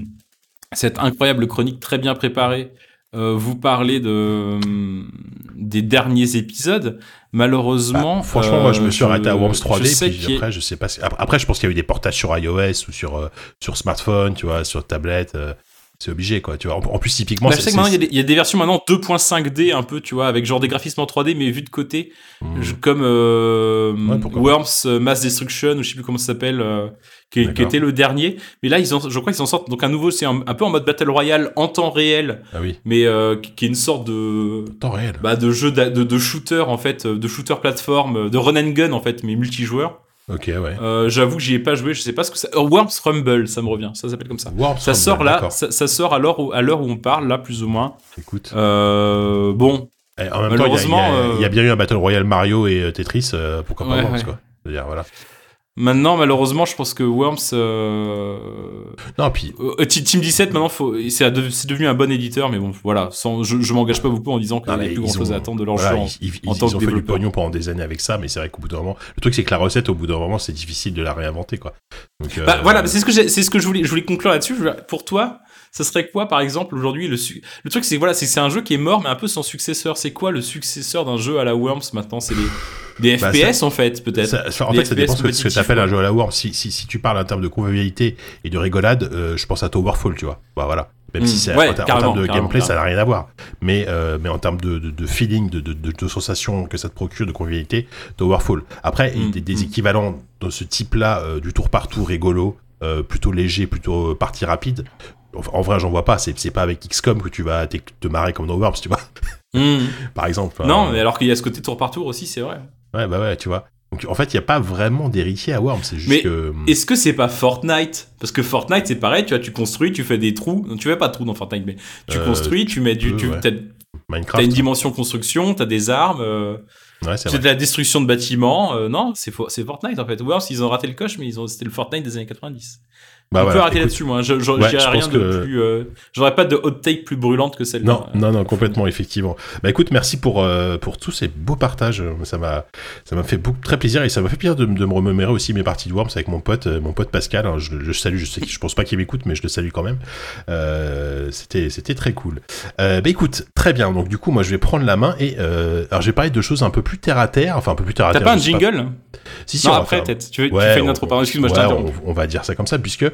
cette incroyable chronique très bien préparée. euh, vous parler de euh, des derniers épisodes. Malheureusement, Bah, franchement, moi, je me euh, suis arrêté à Worms 3D. je sais puis après, je sais pas. Après, je pense qu'il y a eu des portages sur iOS ou sur euh, sur smartphone, tu vois, sur tablette. C'est obligé, quoi. Tu vois. En, plus, typiquement, Bah, je c'est- sais que maintenant, il y, a des- il y a des versions maintenant 2.5D un peu, tu vois, avec genre des graphismes en 3D, mais vu de côté, Hmm. je- comme euh, Ouais, Worms euh, Mass Destruction, ou je sais plus comment ça s'appelle, euh, qui, était le dernier. Mais là, ils en, je crois qu'ils en sortent donc un nouveau, c'est un, un peu en mode Battle Royale en temps réel, Ah oui, mais euh, qui, qui est une sorte de, temps réel. bah, de jeu de, de shooter, en fait, de shooter plateforme, de run and gun, en fait, mais multijoueur. Ok, ouais. Euh, J'avoue que j'y ai pas joué, je sais pas ce que ça. euh, Worms Rumble, ça me revient, ça s'appelle comme ça. Worms Ça Rumble, sort là, ça, ça sort à l'heure où, à l'heure où on parle, là, plus ou moins. Écoute. Euh, bon, Eh, en même temps, il y a- il y, malheureusement, a- il y a bien eu un Battle Royale Mario et Tetris. pourquoi pas Ouais, Worms, ouais. quoi. C'est-à-dire, voilà. Maintenant, malheureusement, je pense que Worms. Euh... Non, puis euh, Team 17, maintenant, faut... c'est devenu un bon éditeur, mais bon, voilà, sans... je, je m'engage pas beaucoup en disant qu'il n'y a plus grand chose ont- à attendre de leur Voilà, jeu. en- ils, ils- en ils tant ont fait du pognon pendant des années avec ça, mais c'est vrai qu'au bout d'un moment, le truc c'est que la recette, au bout d'un moment, c'est difficile de la réinventer, quoi. Donc, euh, Bah, voilà, c'est ce que ce que je voulais, je voulais conclure là-dessus. Pour toi, ça serait quoi, par exemple, aujourd'hui le su- le truc, c'est voilà, c'est que c'est un jeu qui est mort, mais un peu sans successeur. C'est quoi le successeur d'un jeu à la Worms maintenant? C'est les des Bah, FPS en fait, peut-être. en fait, ça FPS dépend ce que, ce que compétitifs, t'appelles ouais. un jeu à la Worms. Si, si, si tu parles en termes de convivialité et de rigolade, euh, je pense à Towerfall, tu vois. Bah voilà. Même si c'est Ouais, en, en termes de gameplay, ça n'a rien à voir. Mais, euh, mais en termes de, de, de feeling, de, de, sensation que ça te procure, de convivialité, Towerfall. Après, Mm, des, des mm. équivalents de ce type-là, euh, du tour par tour rigolo, plutôt léger, plutôt partie rapide. En vrai, j'en vois pas. C'est c'est pas avec XCOM que tu vas te marrer comme dans Worms, tu vois. Hmm. Par exemple. Non, mais alors qu'il y a ce côté tour par tour aussi, c'est vrai. Ouais, bah ouais, tu vois. Donc en fait, il n'y a pas vraiment d'héritier à Worms. C'est juste Mais que. Est-ce que c'est pas Fortnite? Parce que Fortnite, c'est pareil, tu vois, tu construis, tu fais des trous. Non, tu fais pas de trous dans Fortnite, mais tu Euh, construis, tu mets du. Tu, ouais. t'as, Minecraft. t'as une dimension construction, t'as des armes, euh, Ouais, c'est de la destruction de bâtiments. euh, non, c'est Fortnite en fait. Worms, ils ont raté le coche, mais ils ont, c'était le Fortnite des années 90. Bah On peut arrêter là-dessus, moi. Je, je, Ouais, je je rien de plus. euh, j'aurais pas de hot take plus brûlante que celle-là. Non, non, non, complètement, effectivement. Bah écoute, merci pour, euh, pour tous ces beaux partages. Ça m'a, ça m'a fait beaucoup, très plaisir et ça m'a fait plaisir de, me- de me remémorer aussi mes parties de Worms avec mon pote, euh, mon pote Pascal. Alors, je, je salue, je sais, je pense pas qu'il m'écoute, mais je le salue quand même. Euh, c'était, c'était très cool. Bah écoute, très bien. Donc du coup, moi, je vais prendre la main et alors, je vais parler de choses un peu plus terre à terre, enfin un peu plus terre à T'as terre. pas un je jingle? Si, si, Non, on va après, peut-être. Tu, veux- tu Ouais, fais une on- intro, pardon, excuse-moi, je ouais, t'interromps. on, on va dire ça comme ça, puisque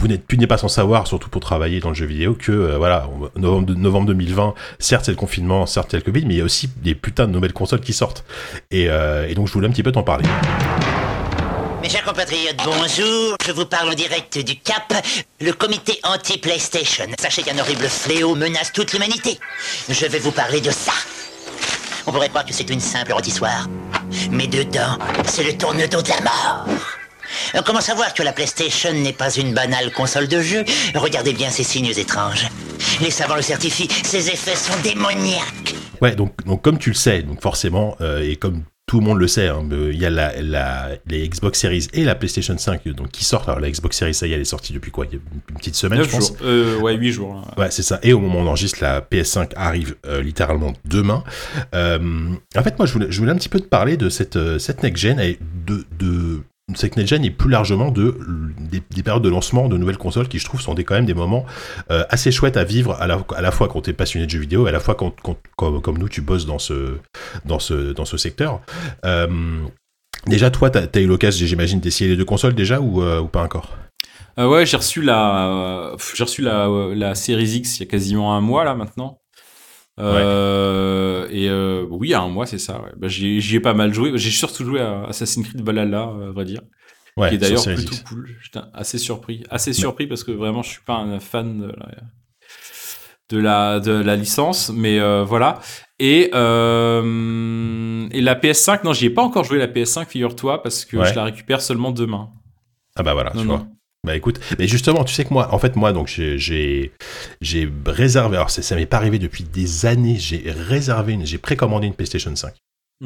vous n'êtes pas sans savoir, surtout pour travailler dans le jeu vidéo, que euh, voilà, novembre, novembre 2020, certes c'est le confinement, certes c'est le Covid, mais il y a aussi des putains de nouvelles consoles qui sortent. Et, euh, et donc je voulais un petit peu t'en parler. Mes chers compatriotes, bonjour. Je vous parle en direct du Cap, le comité anti-PlayStation. Sachez qu'un horrible fléau menace toute l'humanité. Je vais vous parler de ça. On pourrait croire que c'est une simple rôtissoire. Mais dedans, c'est le tourne-dos de la mort. Euh, Comment savoir que la PlayStation n'est pas une banale console de jeu Regardez bien ces signes étranges. Les savants le certifient, ces effets sont démoniaques. Ouais, donc, donc comme tu le sais, donc forcément, euh, et comme tout le monde le sait, hein, euh, il y a la, la- les Xbox Series et la PlayStation 5 euh, donc, qui sortent. Alors la Xbox Series, ça y est, elle est sortie depuis quoi? Il y a une petite semaine, 9 je pense. jours. Euh, ouais, 8 jours. là. Ouais, c'est ça. Et au moment où on enregistre, la PS5 arrive euh, littéralement demain. Euh, en fait, moi, je voulais, je voulais un petit peu te parler de cette, euh, cette next-gen et de, de cette next-gen et plus largement de, des, des périodes de lancement de nouvelles consoles qui, je trouve, sont des, quand même des moments euh, assez chouettes à vivre à la, à la fois quand tu es passionné de jeux vidéo et à la fois quand, comme, comme nous, tu bosses dans ce, dans ce, dans ce secteur. Euh, déjà, toi, tu as, eu l'occasion, j'imagine, d'essayer les deux consoles déjà ou, euh, pas encore? Ouais, j'ai reçu la, j'ai reçu la, la Series X il y a quasiment un mois là maintenant. Euh, Et euh, oui, il y a un mois, c'est ça. Ouais. Bah, j'y ai pas mal joué. J'ai surtout joué à Assassin's Creed Valhalla, euh, à vrai dire, Ouais, qui est d'ailleurs plutôt X. cool. J'étais assez surpris, assez surpris parce que vraiment, je suis pas un fan de la, de la, de la licence, mais euh, voilà. Et et la PS5, non, j'y ai pas encore joué la PS5, figure-toi, parce que je la récupère seulement demain. Ah bah voilà, Non, tu non. vois. Bah écoute, mais justement, tu sais que moi, en fait, moi, donc j'ai j'ai réservé. Alors ça, ça m'est pas arrivé depuis des années. J'ai réservé j'ai précommandé une PlayStation 5.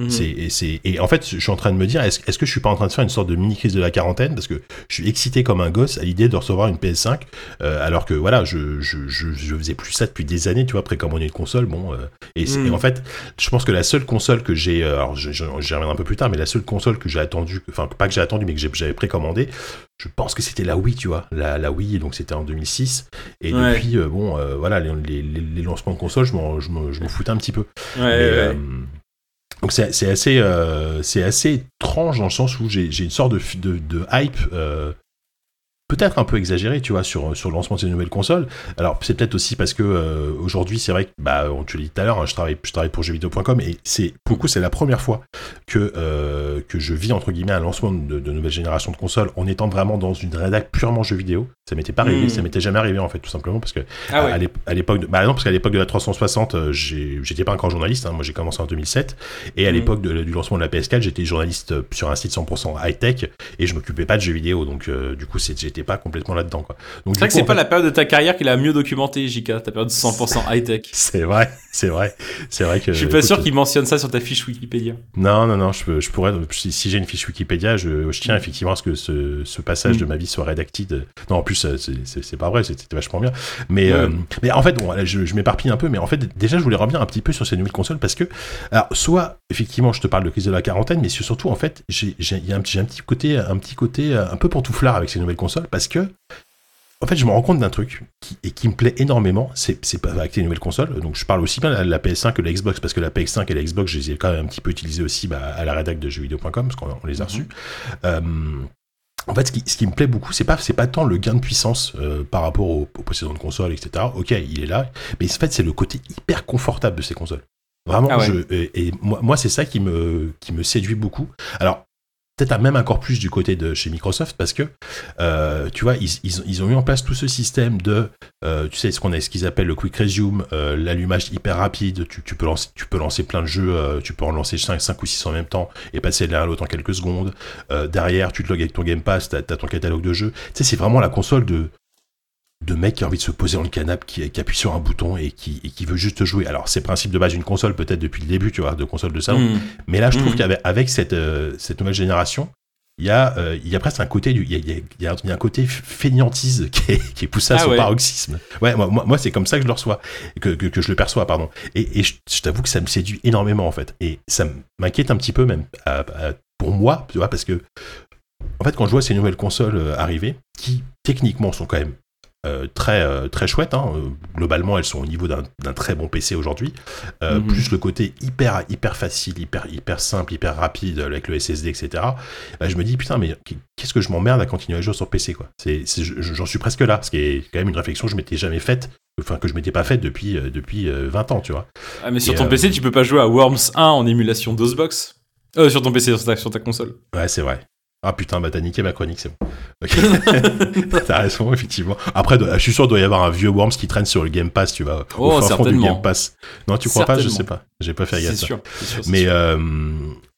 C'est, et, c'est, et en fait, je suis en train de me dire, est-ce, est-ce que je suis pas en train de faire une sorte de mini crise de la quarantaine? Parce que je suis excité comme un gosse à l'idée de recevoir une PS5, euh, alors que voilà, je, je, je, je, faisais plus ça depuis des années, tu vois, précommander une console, bon. Euh, et, mhm. en fait, je pense que la seule console que j'ai, euh, alors j'y reviendrai un peu plus tard, mais la seule console que j'ai attendu, enfin pas que j'ai attendu, mais que j'avais précommandé, je pense que c'était la Wii, tu vois, la, la Wii, donc c'était en 2006. Et depuis, bon, voilà, les, les, les, lancements de consoles, je m'en, foutais un petit peu. Ouais, donc c'est assez, euh, assez étrange dans le sens où j'ai une sorte de, de, de hype euh, peut-être un peu exagéré, tu vois, sur, sur le lancement de ces nouvelles consoles. Alors, c'est peut-être aussi parce que euh, aujourd'hui, c'est vrai que, bah, on te l'a dit tout à l'heure, hein, je, travaille, je travaille pour jeuxvideo.com et c'est, pour le coup, c'est la première fois que, euh, que je vis, entre guillemets, un lancement de, de nouvelle génération de consoles en étant vraiment dans une rédac purement jeux vidéo. Ça m'était pas arrivé, hmm. ça m'était jamais arrivé, en fait, tout simplement, parce que, ah à l'époque, de, bah non, parce qu'à l'époque de la 360, euh, j'étais pas encore journaliste, hein, moi j'ai commencé en 2007, et à hmm. l'époque du lancement de la PS4, j'étais journaliste sur un site 100% high-tech, et je m'occupais pas de jeux vidéo, donc, du coup, j'étais pas complètement là-dedans. Quoi. C'est vrai que c'est pas la période de ta carrière qui l'a mieux documenté, JK, ta période 100% high-tech. c'est vrai, c'est vrai, c'est vrai que. Je suis pas sûr qu'il mentionne ça sur ta fiche Wikipédia. Non, non, non, je, je pourrais, si, j'ai une fiche Wikipédia, je, je, tiens effectivement à ce que ce, ce passage de mm. ma vie soit rédacté. Non, en plus, c'est pas vrai, c'était vachement bien. Mais, euh, mais en fait, bon, je, je m'éparpille un peu, mais en fait, déjà, je voulais revenir un petit peu sur ces nouvelles consoles parce que, alors, soit, effectivement, je te parle de crise de la quarantaine, mais surtout, en fait, j'ai un, un petit côté, un petit côté un peu pantouflard avec ces nouvelles consoles parce que en fait, je me rends compte d'un truc qui, et qui me plaît énormément. C'est pas avec les nouvelles consoles. Donc, je parle aussi bien de la PS5 que la Xbox parce que la PS5 et la Xbox, je les ai quand même un petit peu utilisées aussi bah, à la rédac de jeuxvideo.com parce qu'on les a reçus. Euh, en fait, ce qui, ce qui, me plaît beaucoup, c'est pas, c'est pas tant le gain de puissance euh, par rapport aux, aux possédants de consoles, etc. Ok, il est là, mais en fait, c'est le côté hyper confortable de ces consoles. Vraiment, ah je, et, moi, moi c'est ça qui me, qui me séduit beaucoup. Alors, peut-être même encore plus du côté de chez Microsoft parce que euh, tu vois ils, ont mis en place tout ce système de euh, tu sais ce qu'on a ce qu'ils appellent le quick resume euh, l'allumage hyper rapide. Tu, tu, peux lancer tu peux lancer plein de jeux tu peux en lancer 5, 5 ou 6 en même temps et passer de l'un à l'autre en quelques secondes. Derrière tu te logs avec ton Game Pass t'as as ton catalogue de jeux. Tu sais c'est vraiment la console de de mec qui a envie de se poser dans le canapé, qui, qui appuie sur un bouton et qui, et qui veut juste jouer. Alors, c'est principe de base d'une console, peut-être depuis le début, tu vois, de console de salon. Mm. Mais là, je trouve mm. qu'avec avec cette, euh, cette nouvelle génération, il y, a, euh, il y a presque un côté du, il y a, il y a, un côté fainéantise qui est, qui est poussé à ah son paroxysme. Ouais, moi, moi, c'est comme ça que je le reçois, que, que, que je le perçois, pardon. Et, et je, t'avoue que ça me séduit énormément, en fait. Et ça m'inquiète un petit peu, même, pour moi, tu vois, parce que, en fait, quand je vois ces nouvelles consoles euh, arriver, qui techniquement sont quand même euh, très euh, très chouette. Hein. Globalement, elles sont au niveau d'un très bon PC aujourd'hui. Euh, mhm. Plus le côté hyper hyper facile, hyper hyper simple, hyper rapide avec le SSD, etc. Bah, je me dis putain, mais qu'est-ce que je m'emmerde à continuer à jouer sur PC quoi. C'est j'en suis presque là, ce qui est quand même une réflexion que je m'étais jamais faite. Enfin, que je m'étais pas faite depuis, depuis 20 ans, tu vois. Ah, mais sur ton PC, tu peux pas jouer à Worms 1 en émulation DOSBox sur ton PC, sur ta, sur ta console. Ouais, c'est vrai. Ah putain, bah t'as niqué ma chronique, c'est bon. t'as raison, effectivement. Après, je suis sûr qu'il doit y avoir un vieux Worms qui traîne sur le Game Pass, tu vois. Oh, certainement. Du Game Pass. Non, tu crois pas? Je sais pas. J'ai pas fait gaffe. C'est sûr, Mais euh,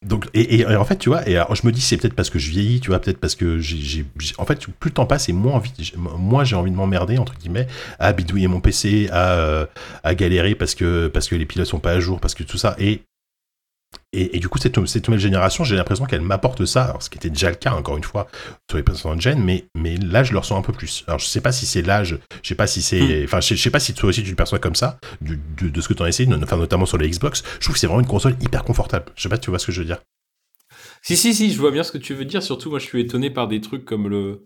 donc, et, en fait, tu vois, et alors, je me dis, c'est peut-être parce que je vieillis, tu vois, peut-être parce que j'ai, en fait, plus le temps passe et moins envie, moi, j'ai envie de m'emmerder entre guillemets à bidouiller mon PC, à, euh, à galérer parce que parce que les pilotes sont pas à jour, parce que tout ça. Et et, du coup, cette, nouvelle génération, j'ai l'impression qu'elle m'apporte ça, ce qui était déjà le cas, encore une fois, sur les précédentes gènes, mais, mais là, je le ressens un peu plus. Alors, je sais pas si c'est l'âge, je sais pas si c'est. Hmm. Enfin, je, sais pas si toi aussi tu le perçois comme ça, de, ce que tu en essayé, enfin, notamment sur les Xbox. Je trouve que c'est vraiment une console hyper confortable. Je sais pas si tu vois ce que je veux dire. Si, si, si, je vois bien ce que tu veux dire. Surtout, moi, je suis étonné par des trucs comme le.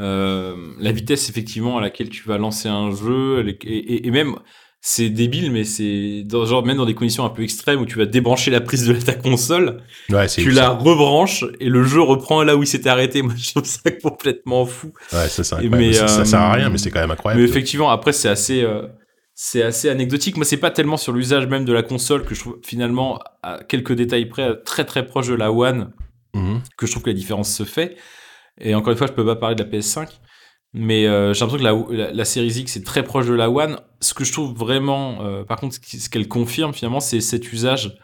Euh, la vitesse effectivement à laquelle tu vas lancer un jeu et même c'est débile, mais c'est dans, genre même dans des conditions un peu extrêmes où tu vas débrancher la prise de ta console, ouais, tu la rebranches et le jeu reprend là où il s'était arrêté. Moi, je trouve ça complètement fou. Ouais, ça, mais, ça, ça, sert à rien, mais c'est quand même incroyable. Mais effectivement, après, c'est assez, euh, c'est assez anecdotique. Moi, c'est pas tellement sur l'usage même de la console que je trouve finalement, à quelques détails près, très très proche de la One, mhm. que je trouve que la différence se fait. Et encore une fois, je peux pas parler de la PS5. Mais euh, j'ai l'impression que la, la, série X est très proche de la One. Ce que je trouve vraiment, euh, par contre, ce qu'elle confirme finalement, c'est cet usage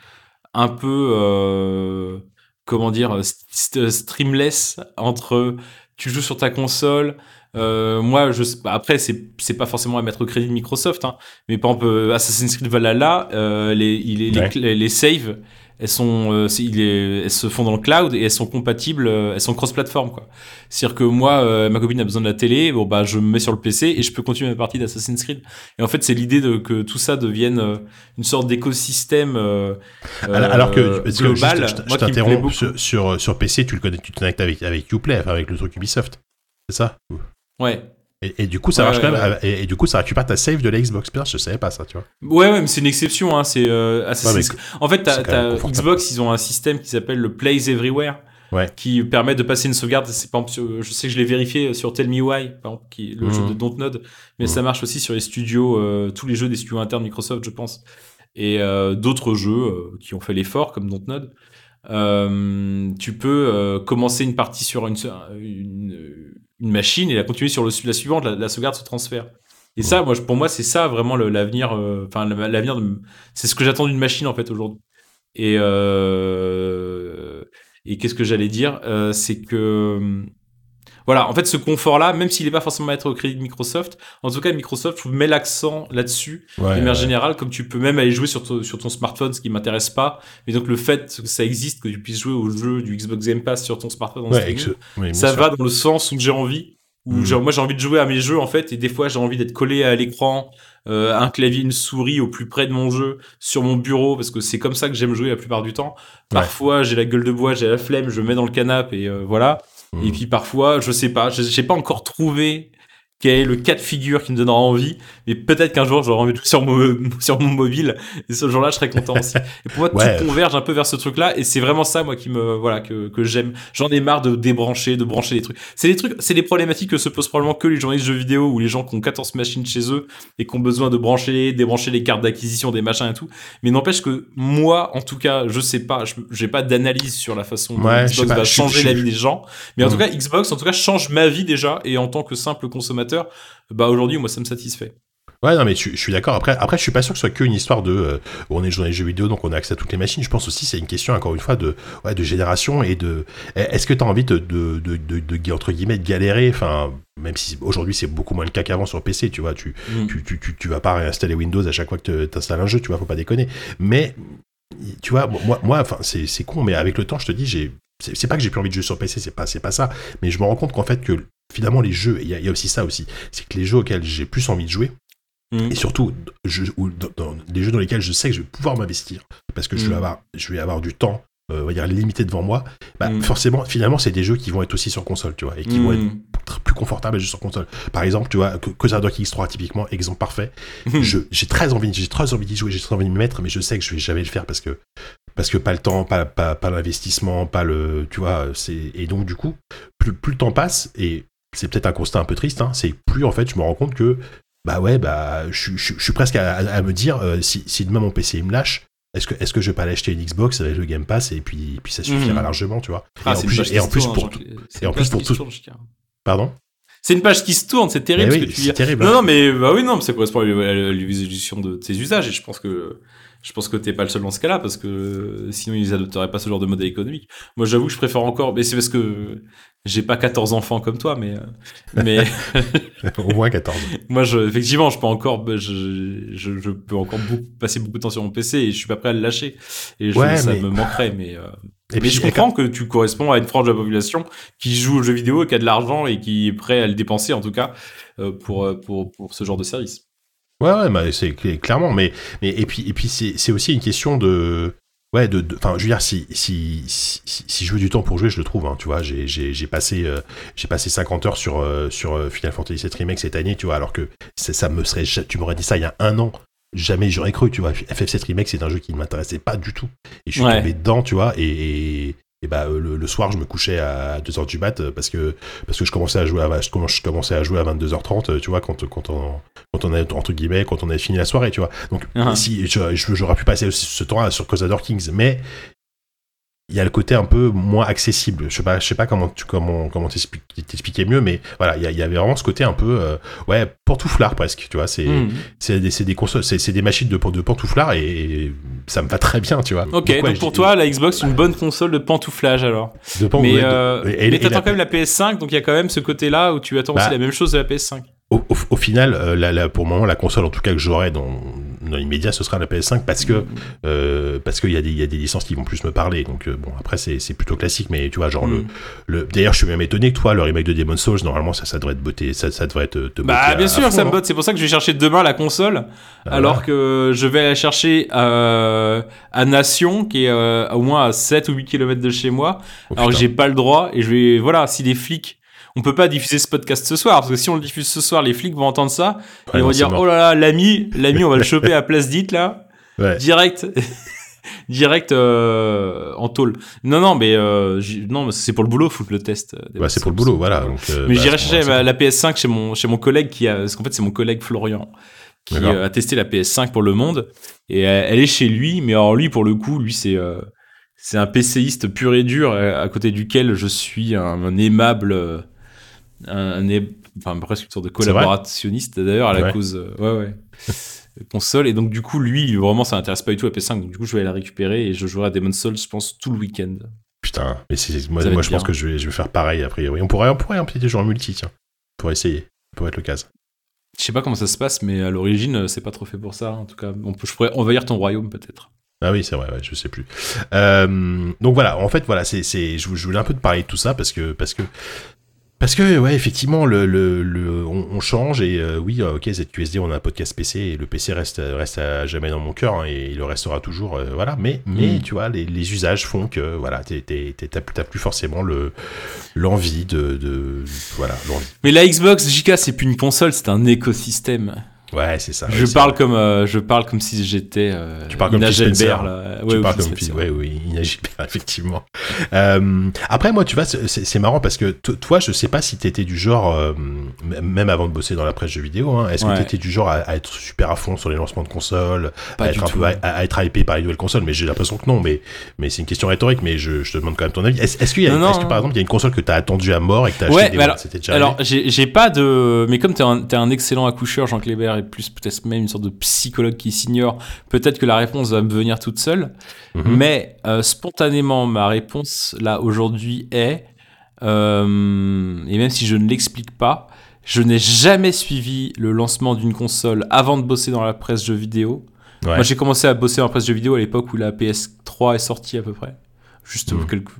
un peu, euh, comment dire, streamless entre tu joues sur ta console, moi, je pas, après, c'est, pas forcément à mettre au crédit de Microsoft, hein, mais par exemple, Assassin's Creed Valhalla, les, il est- les, Ouais. les, les saves, elles sont, euh, c'est- il est, elles se font dans le cloud et elles sont compatibles, euh, elles sont cross-platform, quoi. C'est-à-dire que moi, euh, ma copine a besoin de la télé, bon, bah, je me mets sur le PC et je peux continuer ma partie d'Assassin's Creed. Et en fait, c'est l'idée de, que tout ça devienne une sorte d'écosystème, Alors, alors que, global, je, t'interromps, sur, sur PC, tu le connais, tu te connectes avec, avec Uplay, enfin, avec le truc Ubisoft. C'est ça? Ouais. Et, et du coup, ça Ouais, marche ouais, quand même. ouais. Et, et du coup, ça récupère ta save de la Xbox. Putain, je savais pas ça, tu vois. Ouais, ouais, mais c'est une exception, hein. C'est euh, Assassin's. En fait, t'as. Xbox, ils ont un système qui s'appelle le Plays Everywhere, Ouais. qui permet de passer une sauvegarde. C'est par exemple, je sais que je l'ai vérifié sur Tell Me Why, par exemple, qui est le Mhm. jeu de Dontnod, mais Mhm. ça marche aussi sur les studios, euh, tous les jeux des studios internes Microsoft, je pense, et euh, d'autres jeux euh, qui ont fait l'effort, comme Dontnod. Euh, tu peux euh, commencer une partie sur une, une, une machine et la continuer sur le, la suivante, la, la sauvegarde se transfère. Et ça, moi, pour moi, c'est ça vraiment l'avenir. euh, Enfin, l'avenir, c'est ce que j'attends d'une machine en fait aujourd'hui. Et euh, et qu'est-ce que j'allais dire? Euh, C'est que voilà, en fait, ce confort-là, même s'il n'est pas forcément à être au crédit de Microsoft, en tout cas, Microsoft met l'accent là-dessus Ouais, de manière ouais. générale, comme tu peux même aller jouer sur, ton- sur ton smartphone, ce qui m'intéresse pas. Mais donc le fait que ça existe, que tu puisses jouer au jeu du Xbox Game Pass sur ton smartphone, en streaming, oui, ça sûr. va dans le sens où j'ai envie. Où Mhm. j'ai- moi j'ai envie de jouer à mes jeux en fait, et des fois j'ai envie d'être collé à l'écran, euh, un clavier, une souris au plus près de mon jeu, sur mon bureau, parce que c'est comme ça que j'aime jouer la plupart du temps. Parfois j'ai la gueule de bois, j'ai la flemme, je me mets dans le canapé et euh, voilà. Et puis parfois, je sais pas, j'ai j'ai pas encore trouvé quel est le cas de figure qui me donnera envie, mais peut-être qu'un jour j'aurai envie de jouer sur mon, sur mon mobile, et ce jour-là je serai content aussi. Et pour moi, Ouais. tout converge un peu vers ce truc-là, et c'est vraiment ça, moi, qui me, voilà, que, que j'aime. J'en ai marre de débrancher, de brancher les trucs. C'est des trucs, c'est des problématiques que se posent probablement que les journalistes de jeux vidéo ou les gens qui ont 14 machines chez eux et qui ont besoin de brancher, débrancher les cartes d'acquisition, des machins et tout. Mais n'empêche que moi, en tout cas, je sais pas, j'ai pas d'analyse sur la façon dont Ouais, Xbox pas, va changer la vie des gens. Mais en tout cas, Xbox, en tout cas, change ma vie déjà. Et en tant que simple consommateur, bah aujourd'hui, moi, ça me satisfait. Ouais, non, mais je, je suis d'accord. Après, après, je suis pas sûr que ce soit qu'une histoire de. euh, on est journaliste jeux vidéo, donc on a accès à toutes les machines. Je pense aussi c'est une question, encore une fois, de, ouais, de génération et de. Est-ce que tu as envie de, de, de, entre guillemets, de galérer? Enfin, même si aujourd'hui c'est beaucoup moins le cas qu'avant sur PC, tu vois. Tu, Mm. tu, tu, tu, tu vas pas réinstaller Windows à chaque fois que tu installes un jeu, tu vois, faut pas déconner. Mais, tu vois, moi, moi enfin, c'est c'est con, mais avec le temps, je te dis, j'ai. C'est c'est pas que j'ai plus envie de jouer sur PC, c'est pas, c'est pas ça. Mais je me rends compte qu'en fait, que finalement, les jeux, il y, a- il y a aussi ça aussi. C'est que les jeux auxquels j'ai plus envie de jouer, Mm. et surtout je, ou dans, dans les jeux dans lesquels je sais que je vais pouvoir m'investir parce que je vais Mm. avoir je vais avoir du temps euh, on va dire limité devant moi bah, Mm. forcément finalement c'est des jeux qui vont être aussi sur console tu vois et qui vont être tr- plus confortables à jouer sur console par exemple tu vois Crusader X3 typiquement exemple parfait Mm. je j'ai très envie j'ai très envie d'y jouer j'ai très envie de m'y mettre mais je sais que je vais jamais le faire parce que parce que pas le temps pas pas, pas l'investissement pas le tu vois c'est et donc du coup plus, plus le temps passe et c'est peut-être un constat un peu triste hein, c'est plus en fait je me rends compte que bah ouais bah je, je- je suis presque à, me dire euh, si, si demain mon PC il me lâche est-ce que est-ce que je vais pas aller acheter une Xbox avec le Game Pass et puis puis ça suffira Mhm. largement tu vois Ah, et en c'est une plus page et qui en se plus tourne, pour tout- et en plus pour tout- tourne, pardon? C'est une page qui se tourne, c'est terrible Eh ce oui, que tu dis. terrible Non, hein. non, mais bah oui, non, mais ça correspond à l'évolution de tes usages et je pense que je pense que t'es pas le seul dans ce cas-là parce que sinon ils adopteraient pas ce genre de modèle économique. Moi, j'avoue que je préfère encore, mais c'est parce que j'ai pas 14 enfants comme toi, mais euh, mais au moins 14 moi, je, effectivement, je peux encore, bah, je, je, je peux encore beaucoup, passer beaucoup de temps sur mon PC et je suis pas prêt à le lâcher. Et je, Ouais, ça mais- me manquerait, mais. euh, et mais puis je comprends que tu corresponds à une frange de la population qui joue aux jeux vidéo, qui a de l'argent et qui est prêt à le dépenser, en tout cas, euh, pour, euh, pour, pour ce genre de service. Ouais, ouais, bah, c'est cl- clairement, mais, mais et puis, et puis c'est aussi une question de, ouais, de, enfin, je veux dire, si, si, si, si- si je veux du temps pour jouer, je le trouve, hein, tu vois, j'ai, passé, euh, j'ai passé 50 heures sur, euh, sur euh, Final Fantasy VII Remake cette année, tu vois, alors que ça, me serait, tu m'aurais dit ça il y a un an, jamais j'aurais cru, tu vois, FF7 Remake, c'est un jeu qui ne m'intéressait pas du tout, et je suis Ouais. tombé dedans, tu vois, et, et, et bah, euh, le, le soir, je me couchais à 2h du mat euh, parce que, parce que je commençais à jouer à, je commençais à jouer à 22h30, euh, tu vois, quand, quand on, quand on a entre guillemets quand on avait fini la soirée tu vois donc Ah. si je- je- j'aurais pu passer aussi ce temps sur Crusader Kings mais il y a le côté un peu moins accessible. Je sais pas, je sais pas comment tu comment comment t'expliquer mieux, mais voilà, il y, avait vraiment ce côté un peu euh, ouais pantouflard presque. Tu vois, c'est Hmm. c'est des des consoles, c'est des machines de de pantouflard et, ça me va très bien, tu vois. Ok, ouais, donc je- pour toi, la Xbox, une bonne console de pantouflage alors. de pan- mais de- euh, et- mais t'attends la- quand même la PS5, donc il y a quand même ce côté-là où tu attends Bah, aussi la même chose de la PS5. au, au, au final, euh, la, la- pour le moment, la console en tout cas que j'aurai dans, dans l'immédiat, ce sera la PS5 parce que euh, parce qu'il y a des y a des licences qui vont plus me parler. Donc euh, bon, après c'est c'est plutôt classique, mais tu vois genre Mm. le, le d'ailleurs je suis même étonné que toi le remake de Demon's Souls normalement ça ça devrait te botter ça ça devrait te, te botter Bah à- bien à sûr, fond, ça me hein. botte. C'est pour ça que je vais chercher demain la console, Ah, alors que je vais la chercher à, à Nation, qui est euh, au moins à 7 ou 8 km de chez moi. Oh, alors que j'ai pas le droit et je vais voilà si les flics on peut pas diffuser ce podcast ce soir parce que si on le diffuse ce soir les flics vont entendre ça Ouais, et non, vont dire mort. oh là là l'ami l'ami on va le choper à place dite là. Ouais. direct. Direct euh, en tôle. Non non mais euh, non c'est pour le boulot foutre le test euh, Bah, c'est pour le boulot voilà donc euh, mais bah, j'irai chercher la PS5 chez mon chez mon collègue qui a parce qu'en fait c'est mon collègue Florian qui a testé la PS5 pour le monde et elle est chez lui mais alors lui pour le coup lui c'est c'est un PCiste pur et dur à côté duquel je suis un, un aimable un, un enfin presque une sorte de collaborationniste d'ailleurs à la Ouais. cause euh, ouais ouais console et donc du coup lui vraiment ça intéresse pas du tout la PS5 donc du coup je vais la récupérer et je jouerai à Demon's Souls je pense tout le week-end Putain, mais c'est moi, je pense que je vais je vais faire pareil a priori. On pourrait on pourrait un petit jeu en multi tiens. Pour essayer. Pourrait être l'occasion. Je sais pas comment ça se passe, mais à l'origine, euh, c'est pas trop fait pour ça. En tout cas, on peut, je pourrais envahir ton royaume peut-être. Ah oui, c'est vrai, ouais, je sais plus. Euh, donc voilà, en fait, voilà, c'est, c'est, je, je voulais un peu te parler de tout ça parce que, parce que, parce que, ouais, effectivement, le, le, le on, on change et euh, oui, euh, ok, ZQSD, on a un podcast PC et le PC reste, reste à jamais dans mon cœur hein, et il le restera toujours, euh, voilà. Mais, mais Mm. tu vois, les, les usages font que, voilà, t'as, plus forcément le, l'envie de, de, voilà, l'envie. Mais la Xbox JK, c'est plus une console, c'est un écosystème. Ouais, c'est ça. je ouais, parle comme, euh, je parle comme si j'étais. Euh, Tu parles comme Ina. Gelbert, là. Tu Ouais, parles Phil comme Spencer. ouais, oui, inagile, effectivement. Euh, après, moi, tu vois, c'est marrant parce que to- toi, je sais pas si t'étais du genre, euh, même avant de bosser dans la presse jeux vidéo, hein, est-ce que Ouais. t'étais du genre à, à être super à fond sur les lancements de consoles, Pas à être un peu à, à être hypé par les nouvelles consoles? Mais j'ai l'impression que non. Mais, mais c'est une question rhétorique. Mais je, je te demande quand même ton avis. Est-ce qu'il y a, Non, que par exemple, il y a une console que t'as attendue à mort et que t'as acheté Ouais, des alors, alors j'ai pas de. Mais comme t'es un, t'es un excellent accoucheur, Jean Clébert, et plus peut-être même une sorte de psychologue qui s'ignore, peut-être que la réponse va me venir toute seule. Mhm. Mais euh, spontanément, ma réponse là aujourd'hui est, euh, et même si je ne l'explique pas, je n'ai jamais suivi le lancement d'une console avant de bosser dans la presse jeux vidéo. Ouais. Moi, j'ai commencé à bosser en presse jeux vidéo à l'époque où la PS3 est sortie à peu près. Juste Mhm. quelques.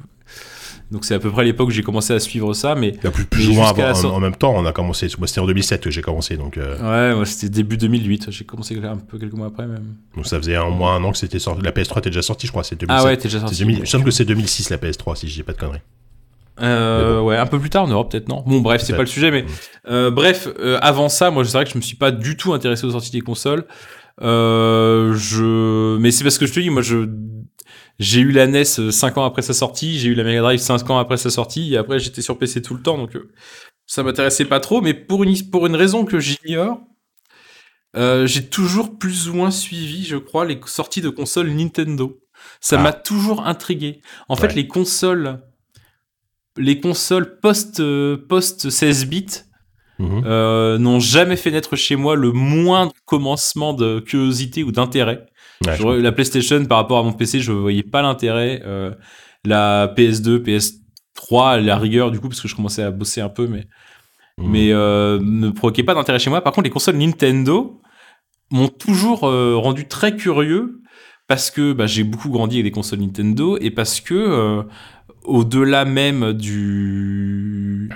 Donc c'est à peu près l'époque où j'ai commencé à suivre ça, mais Il y a plus, plus ou moins avant- en, même temps, on a commencé. Moi, c'était en 2007 que j'ai commencé, donc, euh, ouais, moi c'était début 2008. J'ai commencé un peu quelques mois après même. donc ça faisait au moins un an que c'était sorti. La PS3 était déjà sortie, je crois. C'est 2007. Ah ouais, t'es déjà sorti. 2000 Il me semble que c'est 2006 la PS3 si je dis pas de conneries. Euh, ouais, un peu plus tard en Europe peut-être non? Bon bref, c'est pas le sujet, mais Mm. euh, bref, avant ça, moi c'est vrai que je me suis pas du tout intéressé aux sorties des consoles. Je, mais c'est parce que je te dis, moi je, j'ai eu la NES 5 ans après sa sortie, j'ai eu la Mega Drive 5 ans après sa sortie, et après j'étais sur PC tout le temps, donc euh, ça m'intéressait pas trop. Mais pour une pour une raison que j'ignore, euh, j'ai toujours plus ou moins suivi, je crois, les sorties de consoles Nintendo. Ça Ah. m'a toujours intrigué. En fait, les consoles, les consoles post euh, post 16 bits Mhm. euh, n'ont jamais fait naître chez moi le moindre commencement de curiosité ou d'intérêt. Ouais, Je la PlayStation par rapport à mon PC, je voyais pas l'intérêt. Euh, la PS2, PS3, à la rigueur du coup parce que je commençais à bosser un peu, mais Mhm. mais euh, ne provoquait pas d'intérêt chez moi. Par contre, les consoles Nintendo m'ont toujours euh, rendu très curieux parce que bah, j'ai beaucoup grandi avec des consoles Nintendo et parce que au-delà même du